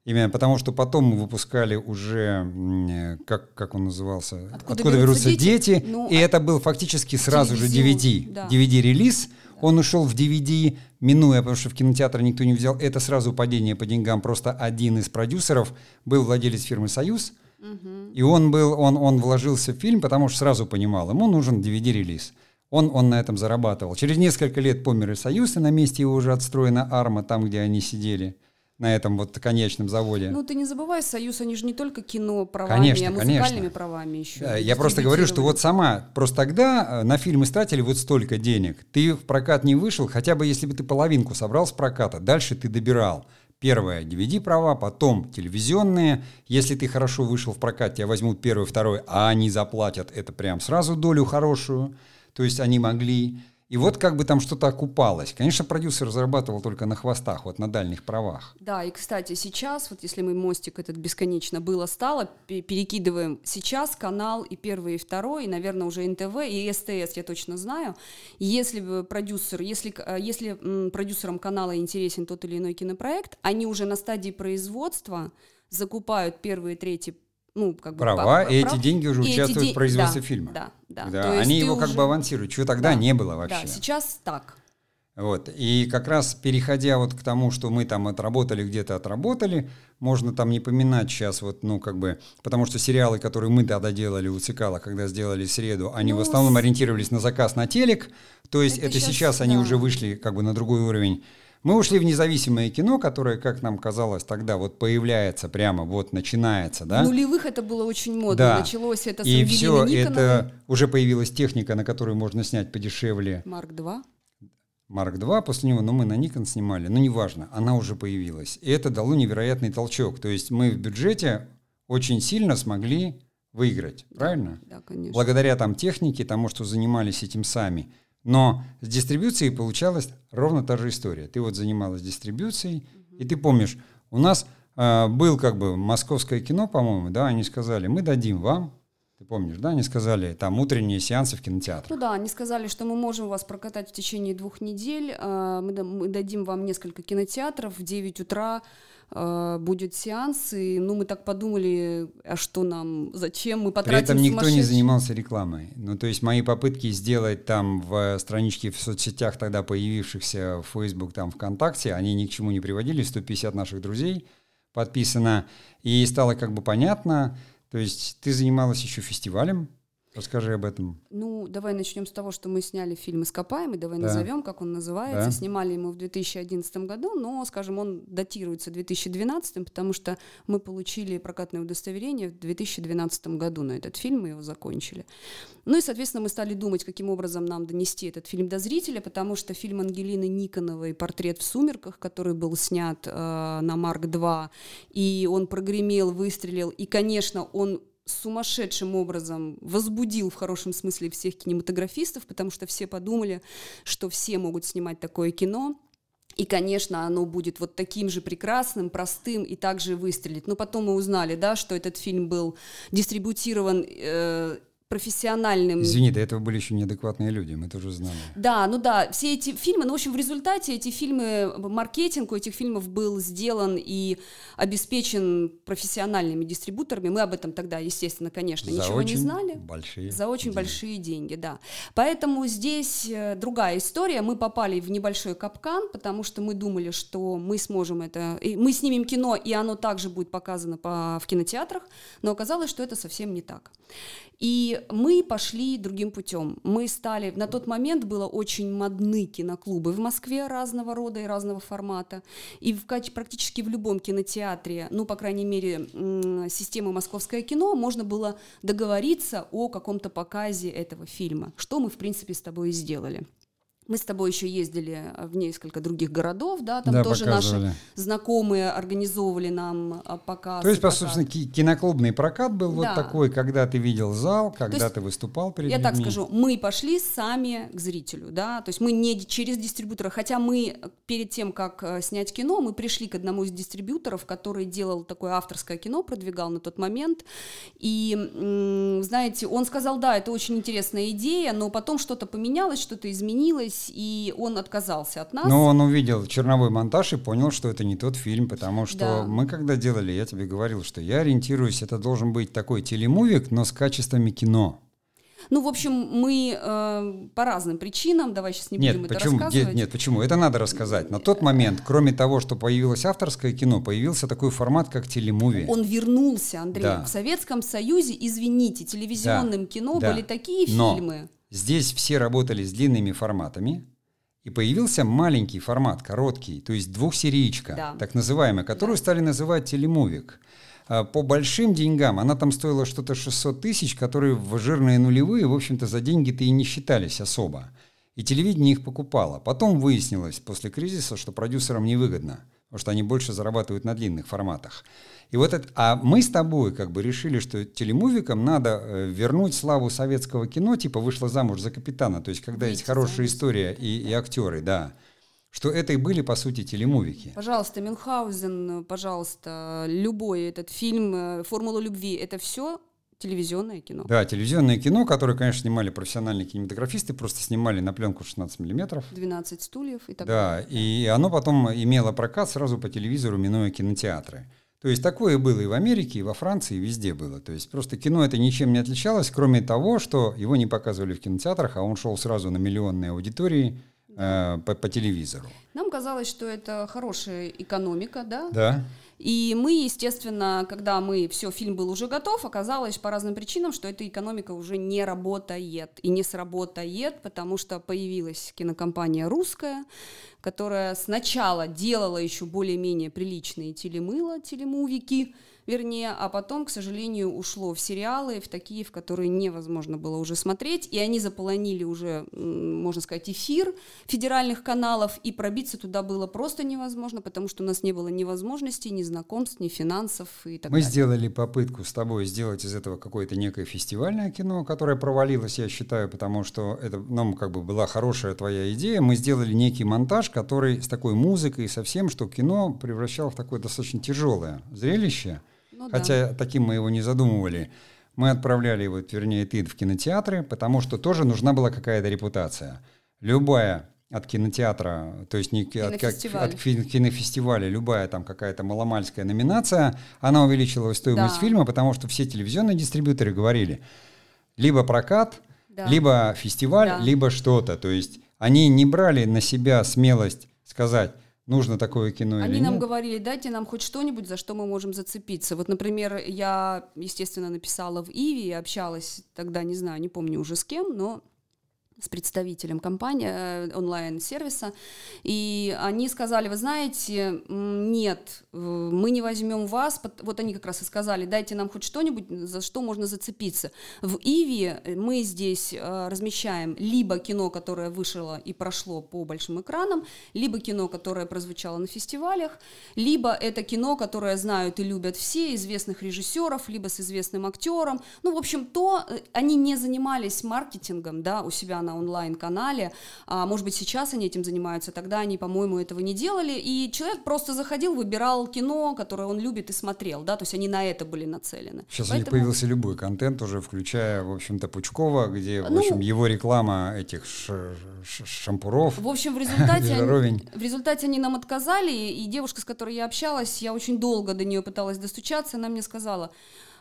Именно потому, что потом мы выпускали уже, э, как, как он назывался, «Откуда берутся дети?» Ну, и а- это был фактически сразу же Телевизион, DVD. да. DVD-релиз, он ушел в DVD, минуя, потому что в кинотеатр никто не взял. Это сразу падение по деньгам. Просто один из продюсеров был владелец фирмы «Союз», и он, был, он, он вложился в фильм, потому что сразу понимал, ему нужен DVD-релиз. Он, он на этом зарабатывал. Через несколько лет помер и «Союз», и на месте его уже отстроена «Арма», там, где они сидели, на этом вот конечном заводе. Ну, ты не забывай, Союз, они же не только кино правами, Конечно, а музыкальными конечно. правами еще. Да, я просто говорю, что вот сама, просто тогда э, на фильм истратили вот столько денег. Ты в прокат не вышел, хотя бы если бы ты половинку собрал с проката, дальше ты добирал. Первое DVD права, потом телевизионные. Если ты хорошо вышел в прокат, тебя возьмут первый, второй, а они заплатят это прям сразу долю хорошую. То есть они могли. И вот как бы там что-то окупалось. Конечно, продюсер зарабатывал только на хвостах, вот на дальних правах. Да, и, кстати, сейчас, вот если мы мостик этот бесконечно было стало, пе- перекидываем сейчас канал и первый, и второй, и, наверное, уже НТВ, и СТС, я точно знаю. Если бы продюсер, если, э, если продюсерам канала интересен тот или иной кинопроект, они уже на стадии производства закупают первые, третий, ну, как бы... Права, па- и прав- эти деньги уже и участвуют де- в производстве да, фильма. Да, да. Да, То они его как уже- бы авансируют, чего тогда Да, не было вообще. Да, сейчас так. Вот. И как раз переходя вот к тому, что мы там отработали, где-то отработали, можно там не поминать сейчас вот, ну, как бы, потому что сериалы, которые мы тогда делали у Цикала, когда сделали «Среду», они Ну, в основном ориентировались на заказ на телек, то есть Это это, щас, сейчас они да. уже вышли как бы на другой уровень. Мы ушли в независимое кино, которое, как нам казалось тогда, вот появляется прямо, вот начинается, да? В нулевых это было очень модно. Да. Началось это с И все, Никоновой. это уже появилась техника, на которую можно снять подешевле. Марк 2. Марк 2 после него, но мы на Nikon снимали, но неважно, она уже появилась. И это дало невероятный толчок. То есть мы в бюджете очень сильно смогли выиграть, правильно? Да, конечно. Благодаря там технике, тому, что занимались этим сами. Но с дистрибьюцией получалась ровно та же история. Ты вот занималась дистрибьюцией, и ты помнишь, у нас э, был как бы московское кино, по-моему, да, они сказали, мы дадим вам, ты помнишь, да, они сказали, там утренние сеансы в кинотеатре. Ну да, они сказали, что мы можем вас прокатать в течение двух недель. а, Мы, мы дадим вам несколько кинотеатров. В 9 утра а, будет сеанс. И, ну, мы так подумали, а что нам, зачем мы При потратим этом никто не сумасшедшие- занимался рекламой. Ну, то есть мои попытки сделать там в страничке в соцсетях, тогда появившихся в Facebook, там ВКонтакте, они ни к чему не приводили. 150 наших друзей подписано. И стало как бы понятно. То есть ты занималась еще фестивалем. Расскажи об этом. Ну, давай начнем с того, что мы сняли фильм «Ископаемый», давай Да. назовем, как он называется. Да. Снимали ему в 2011 году, но, скажем, он датируется 2012, потому что мы получили прокатное удостоверение в 2012 году на этот фильм, мы его закончили. Ну и, соответственно, мы стали думать, каким образом нам донести этот фильм до зрителя, потому что фильм Ангелины Никоновой «Портрет в сумерках», который был снят э, на Марк-2, и он прогремел, выстрелил, и, конечно, он сумасшедшим образом возбудил в хорошем смысле всех кинематографистов, потому что все подумали, что все могут снимать такое кино, и, конечно, оно будет вот таким же прекрасным, простым и также выстрелит. Но потом мы узнали, да, что этот фильм был дистрибутирован э, профессиональным... Извини, до этого были еще неадекватные люди, мы тоже знали. Да, ну да, все эти фильмы, ну, в общем, в результате эти фильмы, маркетинг у этих фильмов был сделан и обеспечен профессиональными дистрибуторами. Мы об этом тогда, естественно, конечно, За ничего не знали. большие За очень деньги. большие деньги, да. Поэтому здесь э, другая история. Мы попали в небольшой капкан, потому что мы думали, что мы сможем это... и мы снимем кино, и оно также будет показано по, в кинотеатрах, но оказалось, что это совсем не так. И мы пошли другим путем. Мы стали... На тот момент было очень модны киноклубы в Москве разного рода и разного формата. И в, практически в любом кинотеатре, ну, по крайней мере, системы «Московское кино», можно было договориться о каком-то показе этого фильма, что мы, в принципе, с тобой и сделали. Мы с тобой еще ездили в несколько других городов, да, там Да, тоже показывали. наши знакомые организовывали нам а, показ. То есть, по собственно, ки- киноклубный прокат был вот Да. такой, когда ты видел зал, когда есть, ты выступал перед Я так людьми. скажу, мы пошли сами к зрителю, да, то есть мы не через дистрибьютора, хотя мы перед тем, как э, снять кино, мы пришли к одному из дистрибьюторов, который делал такое авторское кино, продвигал на тот момент, и, знаете, он сказал, да, это очень интересная идея, но потом что-то поменялось, что-то изменилось, и он отказался от нас. Но он увидел черновой монтаж и понял, что это не тот фильм, потому что Да. мы когда делали, я тебе говорил, что я ориентируюсь, это должен быть такой телемувик, но с качествами кино. Ну, в общем, мы э, по разным причинам, давай сейчас не будем Нет, это почему? рассказывать. Нет, нет, почему? Это надо рассказать. На тот момент, кроме того, что появилось авторское кино, появился такой формат, как телемуви. Он вернулся, Андрей. Да. В Советском Союзе, извините, телевизионным кино да. были такие Но фильмы. Здесь все работали с длинными форматами, и появился маленький формат, короткий, то есть двухсеричка, Да. так называемая, которую Да. стали называть телемувик. А По большим деньгам она там стоила что-то 600 тысяч, которые в жирные нулевые, в общем-то, за деньги-то и не считались особо. И телевидение их покупало. Потом выяснилось после кризиса, что продюсерам невыгодно, потому что они больше зарабатывают на длинных форматах. И вот это, а мы с тобой как бы решили, что телемувикам надо э, вернуть славу советского кино, типа вышла замуж за капитана, то есть когда есть Выйти хорошая замуж. история и, и актеры, да, что это и были по сути телемувики. Пожалуйста, Мюнхгаузен, пожалуйста, любой этот фильм, э, «Формула любви» — это все телевизионное кино. Да, телевизионное кино, которое, конечно, снимали профессиональные кинематографисты, просто снимали на пленку 16 миллиметров. 12 стульев и так Да, далее. и оно потом имело прокат сразу по телевизору, минуя кинотеатры. То есть такое было и в Америке, и во Франции, и везде было. То есть просто кино это ничем не отличалось, кроме того, что его не показывали в кинотеатрах, а он шел сразу на миллионные аудитории э, по, по телевизору. Нам казалось, что это хорошая экономика, да? Да. И мы, естественно, когда мы все, фильм был уже готов, оказалось по разным причинам, что эта экономика уже не работает и не сработает, потому что появилась кинокомпания русская, которая сначала делала еще более-менее приличные телемыло, телемувики, вернее, а потом, к сожалению, ушло в сериалы, в такие, в которые невозможно было уже смотреть, и они заполонили уже, можно сказать, эфир федеральных каналов, и пробиться туда было просто невозможно, потому что у нас не было ни возможностей, ни знакомств, ни финансов и так Мы далее. сделали попытку с тобой сделать из этого какое-то некое фестивальное кино, которое провалилось, я считаю, потому что это, ну, как бы была хорошая твоя идея. Мы сделали некий монтаж, который с такой музыкой и со всем, что кино превращал в такое достаточно тяжелое зрелище. Ну да. Хотя таким мы его не задумывали. Мы отправляли его, вернее, ты в кинотеатры, потому что тоже нужна была какая-то репутация. Любая от кинотеатра, то есть не от, как- от кинофестиваля, любая там какая-то маломальская номинация, она увеличила стоимость Да. фильма, потому что все телевизионные дистрибьюторы говорили, либо прокат, Да. либо фестиваль, Да. либо что-то. То есть они не брали на себя смелость сказать, нужно такое кино Они или нам нет. говорили, дайте нам хоть что-нибудь, за что мы можем зацепиться. Вот, например, я, естественно, написала в Иви общалась тогда, не знаю, не помню уже с кем, но с представителем компании э, онлайн-сервиса, и они сказали, вы знаете, нет, э, мы не возьмем вас, вот они как раз и сказали, дайте нам хоть что-нибудь, за что можно зацепиться. В Иви мы здесь э, размещаем либо кино, которое вышло и прошло по большим экранам, либо кино, которое прозвучало на фестивалях, либо это кино, которое знают и любят все, известных режиссеров, либо с известным актером. Ну, в общем, то они не занимались маркетингом, да, у себя на онлайн-канале. А, может быть, сейчас они этим занимаются, тогда они, по-моему, этого не делали. И человек просто заходил, выбирал кино, которое он любит и смотрел, да, то есть они на это были нацелены. Сейчас Поэтому... у них появился любой контент уже, включая, в общем-то, Пучкова, где, в ну, общем, его реклама этих шампуров. В общем, в результате, они, в результате они нам отказали, и девушка, с которой я общалась, я очень долго до нее пыталась достучаться, она мне сказала,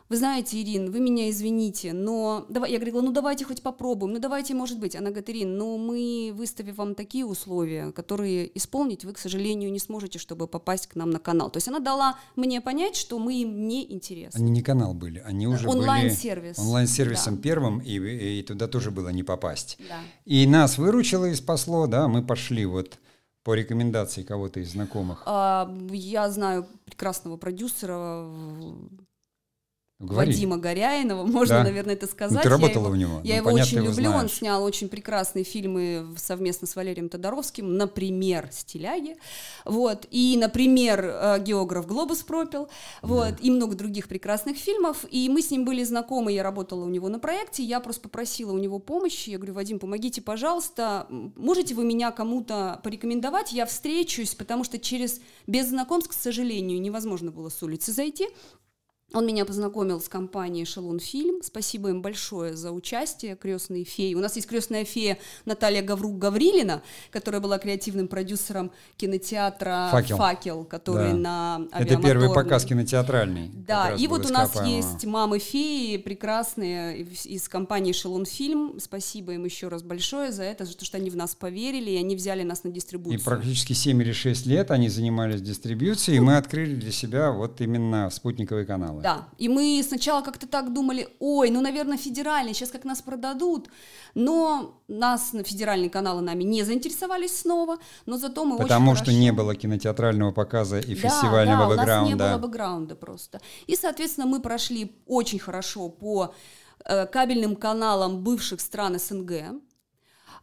вы знаете, Ирин, вы меня извините, но давай, я говорила, ну давайте хоть попробуем, ну давайте, может быть. Она говорит, Ирин, ну мы выставим вам такие условия, которые исполнить вы, к сожалению, не сможете, чтобы попасть к нам на канал. То есть она дала мне понять, что мы им не интересны. Они не канал были, они уже онлайн-сервис. были онлайн-сервисом да. первым, и, и туда тоже было не попасть. Да. И нас выручило и спасло, да, мы пошли вот по рекомендации кого-то из знакомых. А, я знаю прекрасного продюсера Говори. Вадима Горяинова, можно, да. наверное, это сказать. Ну, ты работала я его, у него. Я ну, его очень люблю, знаешь. он снял очень прекрасные фильмы совместно с Валерием Тодоровским, например, «Стиляги», вот, и, например, э, «Географ Глобус пропил», вот, да. и много других прекрасных фильмов, и мы с ним были знакомы, я работала у него на проекте, я просто попросила у него помощи, я говорю, Вадим, помогите, пожалуйста, можете вы меня кому-то порекомендовать, я встречусь, потому что через, без знакомств, к сожалению, невозможно было с улицы зайти, он меня познакомил с компанией «Шалун Фильм». Спасибо им большое за участие, крестные феи. У нас есть крестная фея Наталья Гаврук-Гаврилина, которая была креативным продюсером кинотеатра «Факел», Факел который да. на Это первый показ кинотеатральный. Да, и вот у нас есть мамы-феи прекрасные из компании «Шалун Фильм». Спасибо им еще раз большое за это, за то, что они в нас поверили, и они взяли нас на дистрибуцию. И практически 7 или 6 лет они занимались дистрибуцией, и мы открыли для себя вот именно спутниковый канал каналы. Да, и мы сначала как-то так думали, ой, ну, наверное, федеральный, сейчас как нас продадут, но нас на федеральные каналы нами не заинтересовались снова, но зато мы Потому очень что хорошо... не было кинотеатрального показа и да, фестивального да, бэкграунда. у нас не было бэкграунда просто. И, соответственно, мы прошли очень хорошо по э, кабельным каналам бывших стран СНГ,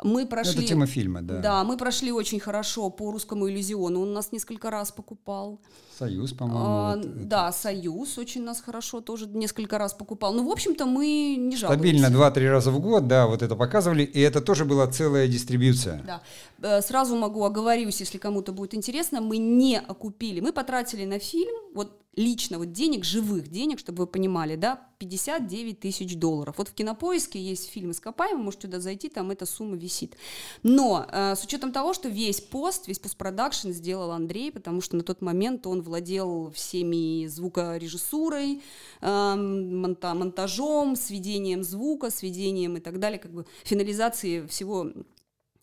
мы прошли... Это тема фильма, да. Да, мы прошли очень хорошо по русскому иллюзиону. Он нас несколько раз покупал. Союз, по-моему. А, вот да, это. Союз очень нас хорошо тоже несколько раз покупал. Ну, в общем-то, мы не жалуемся. Стабильно 2-3 раза в год, да, вот это показывали. И это тоже была целая дистрибьюция. Да. Э, сразу могу оговорюсь, если кому-то будет интересно, мы не окупили. Мы потратили на фильм, вот лично вот денег, живых денег, чтобы вы понимали, да, 59 тысяч долларов. Вот в Кинопоиске есть фильм «Ископаемый», можете туда зайти, там эта сумма висит. Но э, с учетом того, что весь пост, весь постпродакшн сделал Андрей, потому что на тот момент он владел всеми звукорежиссурой, э, монта монтажом, сведением звука, сведением и так далее, как бы финализацией всего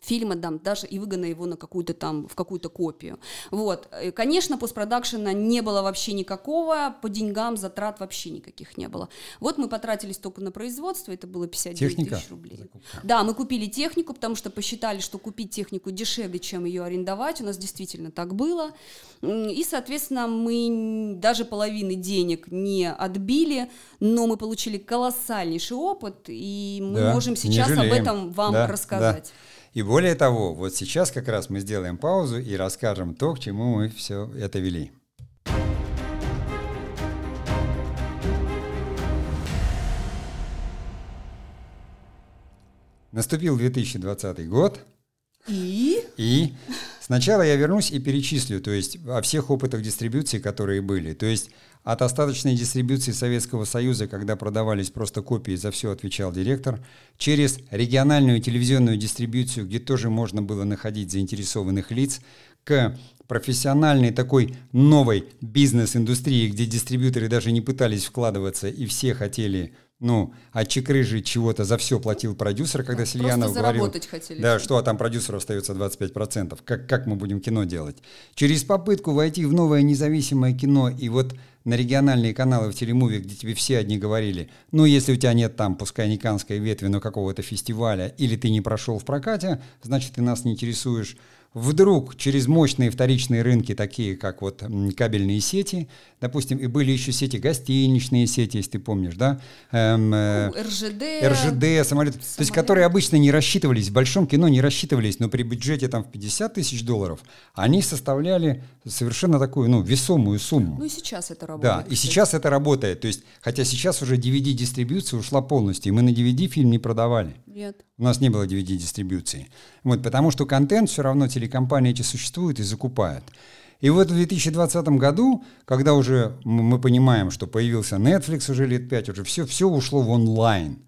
фильма, да, даже и выгодно его на какую-то там, в какую-то копию. Вот. И, конечно, постпродакшена не было вообще никакого, по деньгам затрат вообще никаких не было. Вот мы потратились только на производство, это было 59 Техника? тысяч рублей. Закупка. Да, мы купили технику, потому что посчитали, что купить технику дешевле, чем ее арендовать, у нас действительно так было. И, соответственно, мы даже половины денег не отбили, но мы получили колоссальнейший опыт, и мы да, можем сейчас об этом вам да, рассказать. Да. И более того, вот сейчас как раз мы сделаем паузу и расскажем то, к чему мы все это вели. Наступил 2020 год. И? И сначала я вернусь и перечислю, то есть о всех опытах дистрибуции, которые были. То есть от остаточной дистрибуции Советского Союза, когда продавались просто копии, за все отвечал директор, через региональную телевизионную дистрибуцию, где тоже можно было находить заинтересованных лиц, к профессиональной такой новой бизнес-индустрии, где дистрибьюторы даже не пытались вкладываться и все хотели ну, отчекрыжить чего-то за все платил продюсер, когда да, Сильянов говорил, хотели. Да, что а там продюсеру остается 25%. Как, как мы будем кино делать? Через попытку войти в новое независимое кино и вот на региональные каналы в телемуве, где тебе все одни говорили, ну, если у тебя нет там, пускай не канской ветви, но какого-то фестиваля, или ты не прошел в прокате, значит, ты нас не интересуешь вдруг через мощные вторичные рынки, такие как вот кабельные сети, допустим, и были еще сети гостиничные сети, если ты помнишь, да? Эм, э, ну, РЖД. РЖД, самолет, самолет. То есть, которые обычно не рассчитывались, в большом кино не рассчитывались, но при бюджете там в 50 тысяч долларов, они составляли совершенно такую, ну, весомую сумму. Ну и сейчас это работает. Да, и сейчас это работает. То есть, хотя сейчас уже DVD-дистрибьюция ушла полностью, и мы на DVD фильм не продавали. Нет. У нас не было DVD-дистрибьюции. Вот, потому что контент все равно телекомпании эти существуют и закупают. И вот в 2020 году, когда уже мы понимаем, что появился Netflix уже лет пять, уже все, все ушло в онлайн.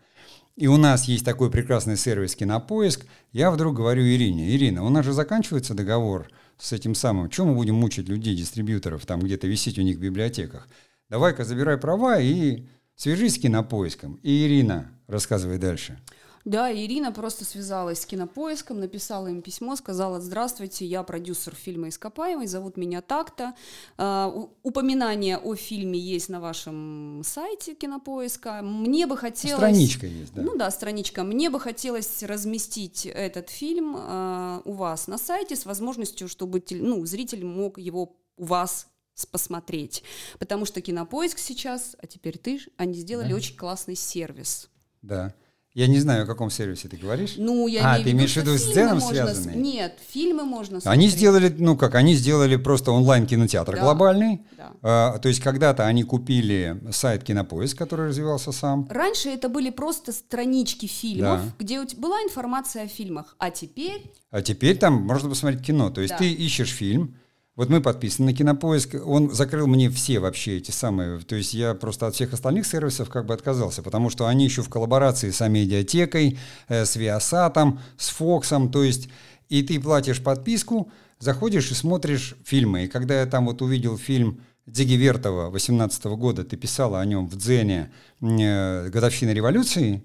И у нас есть такой прекрасный сервис «Кинопоиск», я вдруг говорю Ирине, Ирина, у нас же заканчивается договор с этим самым, чем мы будем мучить людей, дистрибьюторов, там где-то висеть у них в библиотеках? Давай-ка забирай права и свяжись с «Кинопоиском». И Ирина, рассказывай дальше. Да, Ирина просто связалась с кинопоиском, написала им письмо, сказала, здравствуйте, я продюсер фильма «Ископаемый», зовут меня так-то. Uh, упоминание о фильме есть на вашем сайте кинопоиска. Мне бы хотелось... Страничка есть, да? Ну да, страничка. Мне бы хотелось разместить этот фильм uh, у вас на сайте с возможностью, чтобы ну, зритель мог его у вас посмотреть. Потому что Кинопоиск сейчас, а теперь ты, они сделали да. очень классный сервис. Да. Я не знаю, о каком сервисе ты говоришь. Ну, я а, ты имеешь в виду с Дзеном связанный? Нет, фильмы можно смотреть. Они сделали, ну как, они сделали просто онлайн-кинотеатр да. глобальный. Да. А, то есть когда-то они купили сайт Кинопоиск, который развивался сам. Раньше это были просто странички фильмов, да. где у тебя была информация о фильмах, а теперь... А теперь там можно посмотреть кино. То есть да. ты ищешь фильм, вот мы подписаны на Кинопоиск, он закрыл мне все вообще эти самые, то есть я просто от всех остальных сервисов как бы отказался, потому что они еще в коллаборации с Амедиатекой, э, с Viasat, с Фоксом, то есть и ты платишь подписку, заходишь и смотришь фильмы. И когда я там вот увидел фильм Дзиги Вертова 18 года, ты писала о нем в Дзене э, «Годовщина революции»,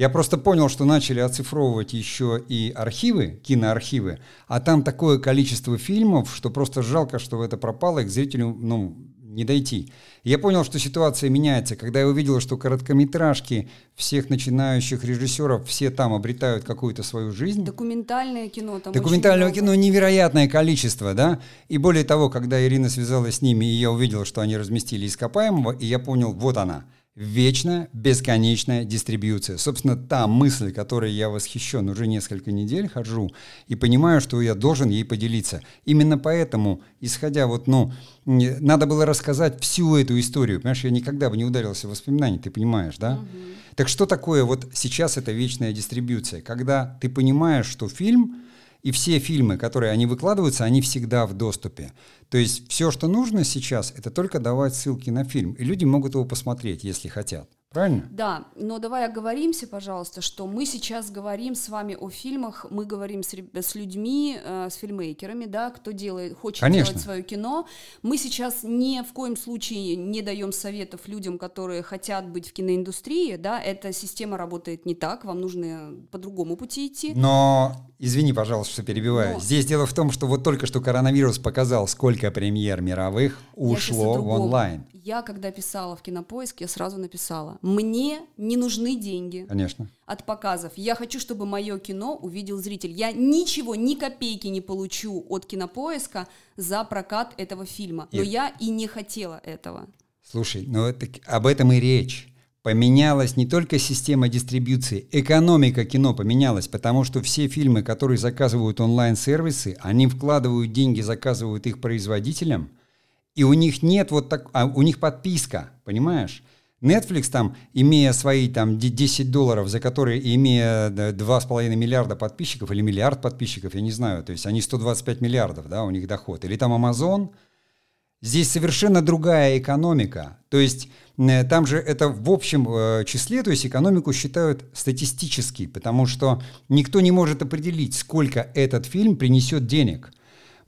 я просто понял, что начали оцифровывать еще и архивы, киноархивы, а там такое количество фильмов, что просто жалко, что это пропало, и к зрителю ну, не дойти. Я понял, что ситуация меняется, когда я увидел, что короткометражки всех начинающих режиссеров, все там обретают какую-то свою жизнь. Документальное кино там Документального кино невероятное количество, да. И более того, когда Ирина связалась с ними, и я увидел, что они разместили ископаемого, и я понял, вот она – вечная, бесконечная дистрибьюция. Собственно, та мысль, которой я восхищен уже несколько недель хожу и понимаю, что я должен ей поделиться. Именно поэтому, исходя вот, ну, надо было рассказать всю эту историю. Понимаешь, я никогда бы не ударился в воспоминания, ты понимаешь, да? Угу. Так что такое вот сейчас эта вечная дистрибьюция? Когда ты понимаешь, что фильм и все фильмы, которые они выкладываются, они всегда в доступе. То есть все, что нужно сейчас, это только давать ссылки на фильм. И люди могут его посмотреть, если хотят. Правильно? Да, но давай оговоримся, пожалуйста, что мы сейчас говорим с вами о фильмах, мы говорим с, с людьми, э, с фильмейкерами, да, кто делает, хочет Конечно. делать свое кино. Мы сейчас ни в коем случае не даем советов людям, которые хотят быть в киноиндустрии, да, эта система работает не так, вам нужно по другому пути идти. Но, извини, пожалуйста, что перебиваю. Но... Здесь дело в том, что вот только что коронавирус показал, сколько премьер мировых ушло в онлайн. Я, когда писала в Кинопоиск, я сразу написала, мне не нужны деньги. Конечно. От показов. Я хочу, чтобы мое кино увидел зритель. Я ничего, ни копейки не получу от Кинопоиска за прокат этого фильма. Но я и не хотела этого. Слушай, ну это, об этом и речь. Поменялась не только система дистрибьюции, экономика кино поменялась, потому что все фильмы, которые заказывают онлайн-сервисы, они вкладывают деньги, заказывают их производителям – и у них нет вот так, а у них подписка, понимаешь? Netflix там, имея свои там 10 долларов, за которые, имея 2,5 миллиарда подписчиков или миллиард подписчиков, я не знаю, то есть они 125 миллиардов, да, у них доход. Или там Amazon, здесь совершенно другая экономика. То есть э, там же это в общем э, числе, то есть экономику считают статистически, потому что никто не может определить, сколько этот фильм принесет денег –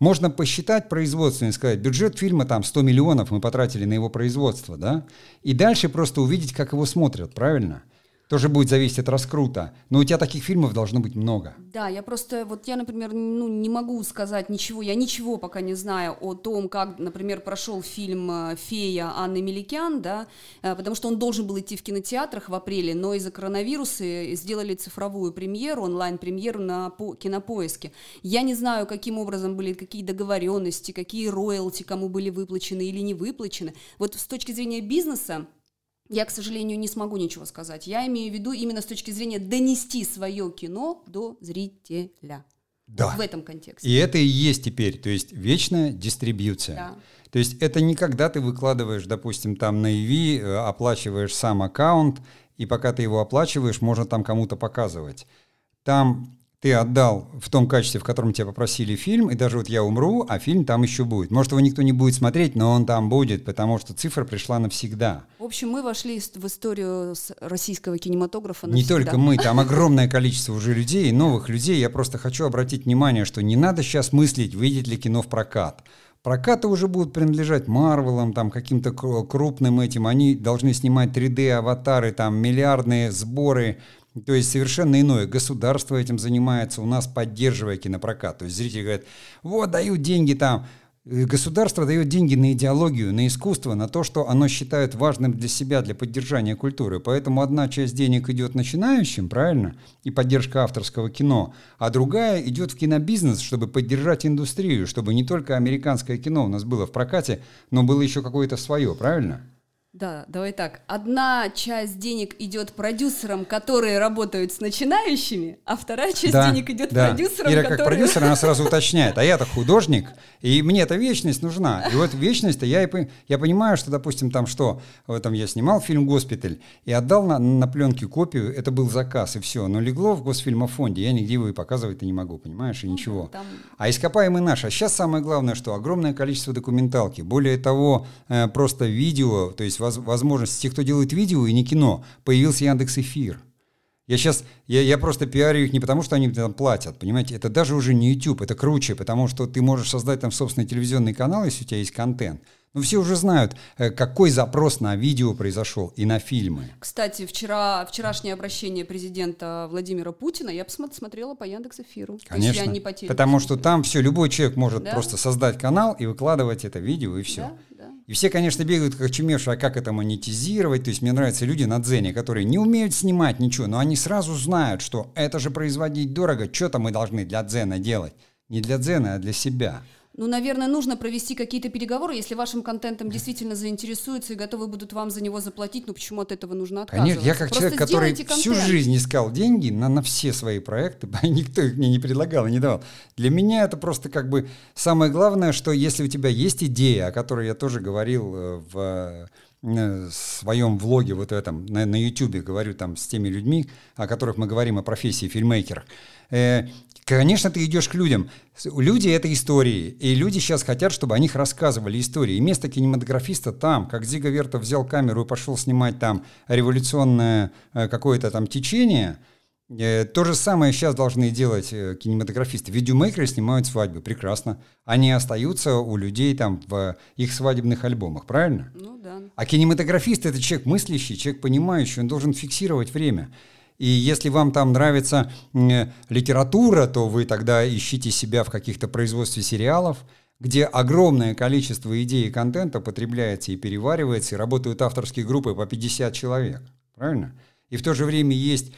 можно посчитать производство и сказать, бюджет фильма там 100 миллионов мы потратили на его производство, да, и дальше просто увидеть, как его смотрят, правильно? Тоже будет зависеть от раскрута. Но у тебя таких фильмов должно быть много. Да, я просто, вот я, например, ну, не могу сказать ничего, я ничего пока не знаю о том, как, например, прошел фильм э, «Фея» Анны Меликян, да, э, потому что он должен был идти в кинотеатрах в апреле, но из-за коронавируса сделали цифровую премьеру, онлайн-премьеру на по кинопоиске. Я не знаю, каким образом были, какие договоренности, какие роялти кому были выплачены или не выплачены. Вот с точки зрения бизнеса, я, к сожалению, не смогу ничего сказать. Я имею в виду именно с точки зрения донести свое кино до зрителя. Да. В этом контексте. И это и есть теперь, то есть вечная дистрибьюция. Да. То есть это не когда ты выкладываешь, допустим, там на EV, э, оплачиваешь сам аккаунт, и пока ты его оплачиваешь, можно там кому-то показывать. Там ты отдал в том качестве, в котором тебя попросили фильм, и даже вот я умру, а фильм там еще будет. Может, его никто не будет смотреть, но он там будет, потому что цифра пришла навсегда. В общем, мы вошли в историю российского кинематографа навсегда. Не только мы, там огромное количество уже людей, новых людей. Я просто хочу обратить внимание, что не надо сейчас мыслить, выйдет ли кино в прокат. Прокаты уже будут принадлежать Марвелам, там каким-то крупным этим. Они должны снимать 3D-аватары, там миллиардные сборы то есть совершенно иное. Государство этим занимается, у нас поддерживая кинопрокат. То есть зрители говорят, вот дают деньги там. Э, государство дает деньги на идеологию, на искусство, на то, что оно считает важным для себя, для поддержания культуры. Поэтому одна часть денег идет начинающим, правильно, и поддержка авторского кино, а другая идет в кинобизнес, чтобы поддержать индустрию, чтобы не только американское кино у нас было в прокате, но было еще какое-то свое, правильно? Да, давай так. Одна часть денег идет продюсерам, которые работают с начинающими, а вторая часть да, денег идет да. продюсерам, Ира, которые... как продюсер, она сразу уточняет, а я-то художник, и мне эта вечность нужна. И вот вечность-то я, и, я понимаю, что, допустим, там что, там я снимал фильм «Госпиталь» и отдал на, на пленке копию, это был заказ, и все, но легло в Госфильмофонде, я нигде его и показывать-то не могу, понимаешь, и ну ничего. Там... А ископаемый наш. А сейчас самое главное, что огромное количество документалки, более того, э, просто видео, то есть возможность, те, кто делает видео и не кино, появился Яндекс Эфир. Я сейчас, я, я просто пиарю их не потому, что они там платят, понимаете, это даже уже не YouTube, это круче, потому что ты можешь создать там собственный телевизионный канал, если у тебя есть контент, ну, все уже знают, э, какой запрос на видео произошел и на фильмы. Кстати, вчера, вчерашнее обращение президента Владимира Путина я посмотрела по Яндекс.Эфиру. Конечно, я не потому что там все, любой человек может да? просто создать канал и выкладывать это видео, и все. Да. Все, конечно, бегают как чумевшие, а как это монетизировать? То есть мне нравятся люди на Дзене, которые не умеют снимать ничего, но они сразу знают, что это же производить дорого, что-то мы должны для Дзена делать. Не для Дзена, а для себя ну, наверное, нужно провести какие-то переговоры, если вашим контентом действительно заинтересуются и готовы будут вам за него заплатить, ну почему от этого нужно отказываться? Конечно, я как Просто человек, который всю жизнь искал деньги на, на все свои проекты, никто их мне не предлагал и не давал. Для меня это просто как бы самое главное, что если у тебя есть идея, о которой я тоже говорил э, в э, своем влоге вот этом на, на YouTube говорю там с теми людьми, о которых мы говорим о профессии фильмейкера. Э, Конечно, ты идешь к людям. Люди — это истории, и люди сейчас хотят, чтобы о них рассказывали истории. И место кинематографиста там, как Зига Вертов взял камеру и пошел снимать там революционное э, какое-то там течение, э, то же самое сейчас должны делать э, кинематографисты. Видеомейкеры снимают свадьбы, прекрасно. Они остаются у людей там в их свадебных альбомах, правильно? Ну да. А кинематографист — это человек мыслящий, человек понимающий, он должен фиксировать время. И если вам там нравится литература, то вы тогда ищите себя в каких-то производстве сериалов, где огромное количество идей и контента потребляется и переваривается, и работают авторские группы по 50 человек. Правильно? И в то же время есть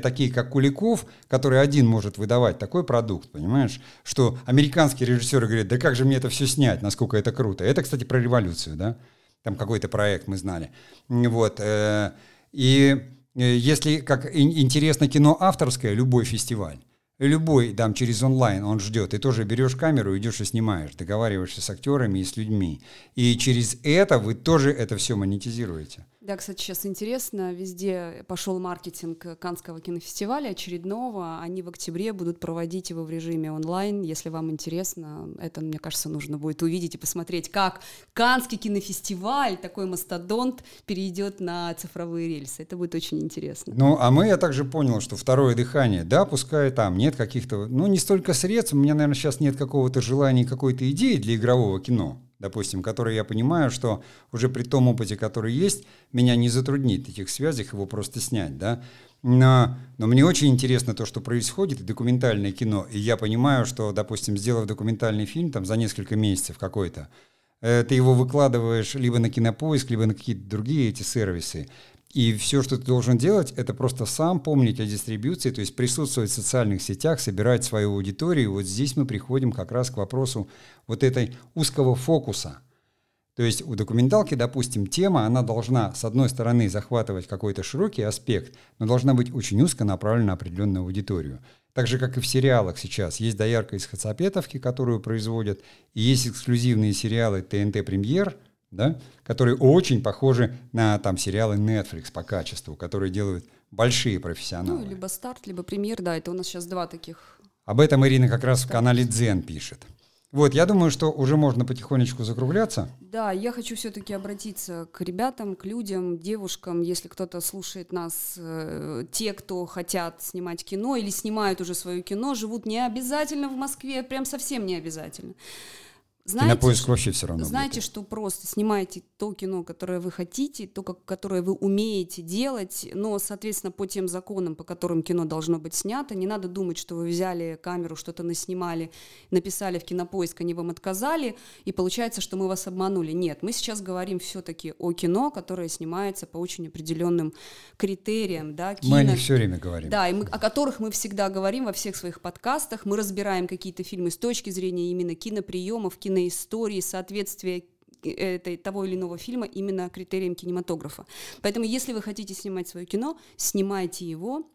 такие, как Куликов, который один может выдавать такой продукт, понимаешь? Что американские режиссеры говорят, да как же мне это все снять, насколько это круто. Это, кстати, про революцию, да? Там какой-то проект мы знали. Вот. Э, и Э, если как интересно кино авторское, любой фестиваль, любой там через онлайн он ждет, ты тоже берешь камеру, идешь и снимаешь, договариваешься с актерами и с людьми. И через это вы тоже это все монетизируете. Да, кстати, сейчас интересно, везде пошел маркетинг Канского кинофестиваля очередного. Они в октябре будут проводить его в режиме онлайн. Если вам интересно, это, мне кажется, нужно будет увидеть и посмотреть, как Канский кинофестиваль, такой мастодонт, перейдет на цифровые рельсы. Это будет очень интересно. Ну, а мы, я также понял, что второе дыхание, да, пускай там нет каких-то, ну, не столько средств, у меня, наверное, сейчас нет какого-то желания, какой-то идеи для игрового кино допустим, которые я понимаю, что уже при том опыте, который есть, меня не затруднит этих связях его просто снять, да. Но, но мне очень интересно то, что происходит, и документальное кино, и я понимаю, что, допустим, сделав документальный фильм там за несколько месяцев какой-то, э, ты его выкладываешь либо на кинопоиск, либо на какие-то другие эти сервисы, и все, что ты должен делать, это просто сам помнить о дистрибьюции, то есть присутствовать в социальных сетях, собирать свою аудиторию. Вот здесь мы приходим как раз к вопросу вот этой узкого фокуса. То есть у документалки, допустим, тема, она должна, с одной стороны, захватывать какой-то широкий аспект, но должна быть очень узко направлена на определенную аудиторию. Так же, как и в сериалах сейчас. Есть доярка из Хацапетовки, которую производят, и есть эксклюзивные сериалы ТНТ Премьер – да, которые очень похожи на там сериалы Netflix по качеству, которые делают большие профессионалы. Ну, либо старт, либо премьер, да, это у нас сейчас два таких. Об этом Ирина как раз в канале Дзен пишет. Вот, я думаю, что уже можно потихонечку закругляться. Да, я хочу все-таки обратиться к ребятам, к людям, девушкам, если кто-то слушает нас, э, те, кто хотят снимать кино или снимают уже свое кино, живут не обязательно в Москве, прям совсем не обязательно. Знаете, Кинопоиск вообще все равно. Знаете, будет. что просто снимайте то кино, которое вы хотите, то, как, которое вы умеете делать, но, соответственно, по тем законам, по которым кино должно быть снято, не надо думать, что вы взяли камеру, что-то наснимали, написали в Кинопоиск, они вам отказали, и получается, что мы вас обманули. Нет, мы сейчас говорим все-таки о кино, которое снимается по очень определенным критериям, да. Кино, мы о них все время говорим. Да, и мы, о которых мы всегда говорим во всех своих подкастах. Мы разбираем какие-то фильмы с точки зрения именно киноприемов, кино на истории, соответствие этой, того или иного фильма именно критериям кинематографа. Поэтому, если вы хотите снимать свое кино, снимайте его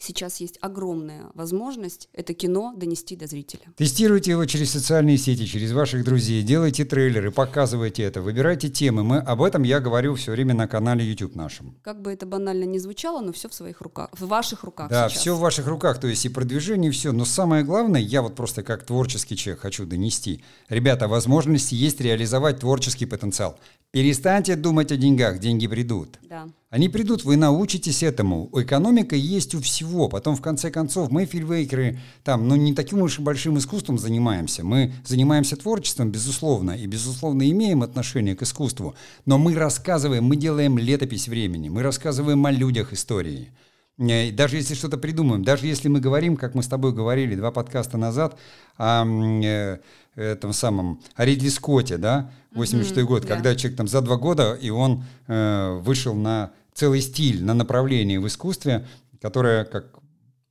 сейчас есть огромная возможность это кино донести до зрителя. Тестируйте его через социальные сети, через ваших друзей, делайте трейлеры, показывайте это, выбирайте темы. Мы об этом я говорю все время на канале YouTube нашем. Как бы это банально не звучало, но все в своих руках, в ваших руках. Да, сейчас. все в ваших руках, то есть и продвижение, и все. Но самое главное, я вот просто как творческий человек хочу донести. Ребята, возможности есть реализовать творческий потенциал. Перестаньте думать о деньгах, деньги придут. Да. Они придут, вы научитесь этому. Экономика есть у всего. Потом, в конце концов, мы, фильмейкеры, там, ну, не таким уж большим искусством занимаемся. Мы занимаемся творчеством, безусловно, и, безусловно, имеем отношение к искусству. Но мы рассказываем, мы делаем летопись времени, мы рассказываем о людях истории. Э, даже если что-то придумаем, даже если мы говорим, как мы с тобой говорили два подкаста назад, о э, этом самом, о Ридли Скотте, да, 86 mm-hmm, год, yeah. когда человек там за два года, и он э, вышел на целый стиль, на направление в искусстве, которое как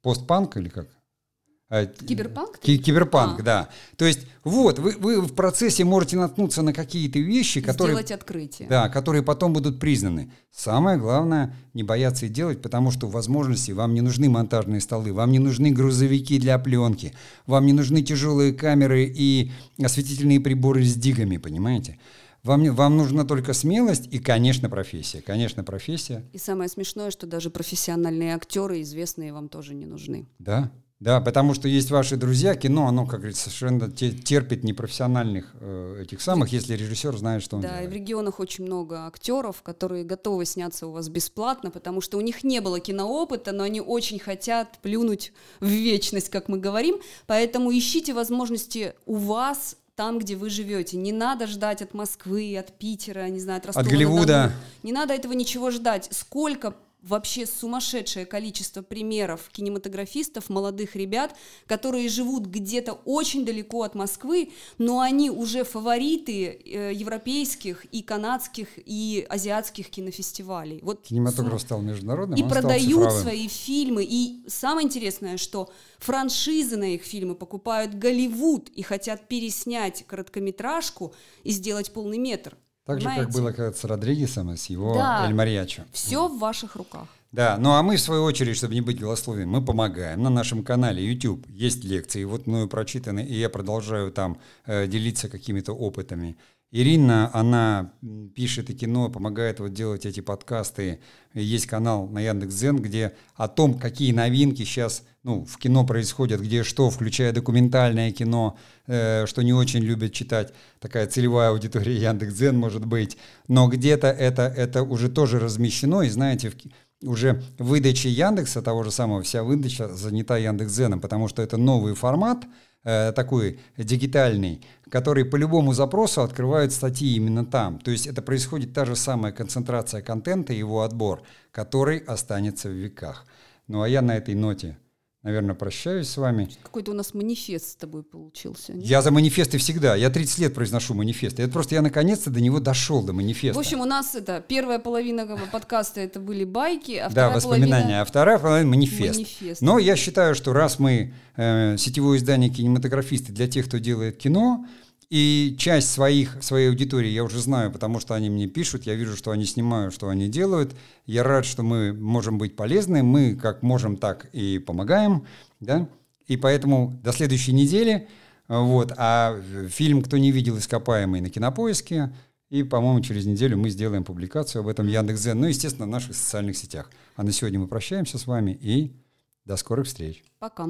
постпанк или как? А, киберпанк? Киберпанк, а. да. То есть вот, вы, вы в процессе можете наткнуться на какие-то вещи, которые... Сделать открытие. Да, которые потом будут признаны. Самое главное, не бояться и делать, потому что возможности вам не нужны монтажные столы, вам не нужны грузовики для пленки, вам не нужны тяжелые камеры и осветительные приборы с дигами, понимаете? Вам, вам нужна только смелость и, конечно, профессия. Конечно, профессия. И самое смешное, что даже профессиональные актеры, известные, вам тоже не нужны. Да, да, потому что есть ваши друзья, кино, оно, как говорится, совершенно терпит непрофессиональных э, этих самых, если режиссер знает, что он да, делает. Да, и в регионах очень много актеров, которые готовы сняться у вас бесплатно, потому что у них не было киноопыта, но они очень хотят плюнуть в вечность, как мы говорим, поэтому ищите возможности у вас там, где вы живете. Не надо ждать от Москвы, от Питера, не знаю, от Ростова. От Голливуда. Не надо этого ничего ждать. Сколько вообще сумасшедшее количество примеров кинематографистов, молодых ребят, которые живут где-то очень далеко от Москвы, но они уже фавориты э, европейских и канадских и азиатских кинофестивалей. Вот Кинематограф стал международным, и продают свои фильмы. И самое интересное, что франшизы на их фильмы покупают Голливуд и хотят переснять короткометражку и сделать полный метр. Так Понимаете? же, как было когда с Родригесом и с его да, Эль Мариачо. Все в ваших руках. Да, ну а мы, в свою очередь, чтобы не быть голословием, мы помогаем. На нашем канале YouTube есть лекции, вот мною прочитаны, и я продолжаю там э, делиться какими-то опытами. Ирина, она пишет и кино, помогает вот делать эти подкасты. Есть канал на Яндекс.Дзен, где о том, какие новинки сейчас ну, в кино происходят, где что, включая документальное кино, э, что не очень любят читать, такая целевая аудитория Яндекс.Дзен может быть, но где-то это, это уже тоже размещено, и знаете, в, уже выдача Яндекса, того же самого, вся выдача занята Яндекс.Дзеном, потому что это новый формат, э, такой дигитальный, который по любому запросу открывает статьи именно там. То есть это происходит та же самая концентрация контента и его отбор, который останется в веках. Ну а я на этой ноте наверное, прощаюсь с вами. Какой-то у нас манифест с тобой получился. Нет? Я за манифесты всегда. Я 30 лет произношу манифесты. Это просто я наконец-то до него дошел, до манифеста. В общем, у нас это первая половина подкаста это были байки, а Да, воспоминания, половина... а вторая половина манифест. манифест. Но я считаю, что раз мы э, сетевое издание кинематографисты для тех, кто делает кино, и часть своих, своей аудитории я уже знаю, потому что они мне пишут, я вижу, что они снимают, что они делают. Я рад, что мы можем быть полезны, мы как можем, так и помогаем, да. И поэтому до следующей недели, вот, а фильм «Кто не видел ископаемый» на Кинопоиске, и, по-моему, через неделю мы сделаем публикацию об этом Яндекс.Зен, ну, естественно, в наших социальных сетях. А на сегодня мы прощаемся с вами и до скорых встреч. Пока.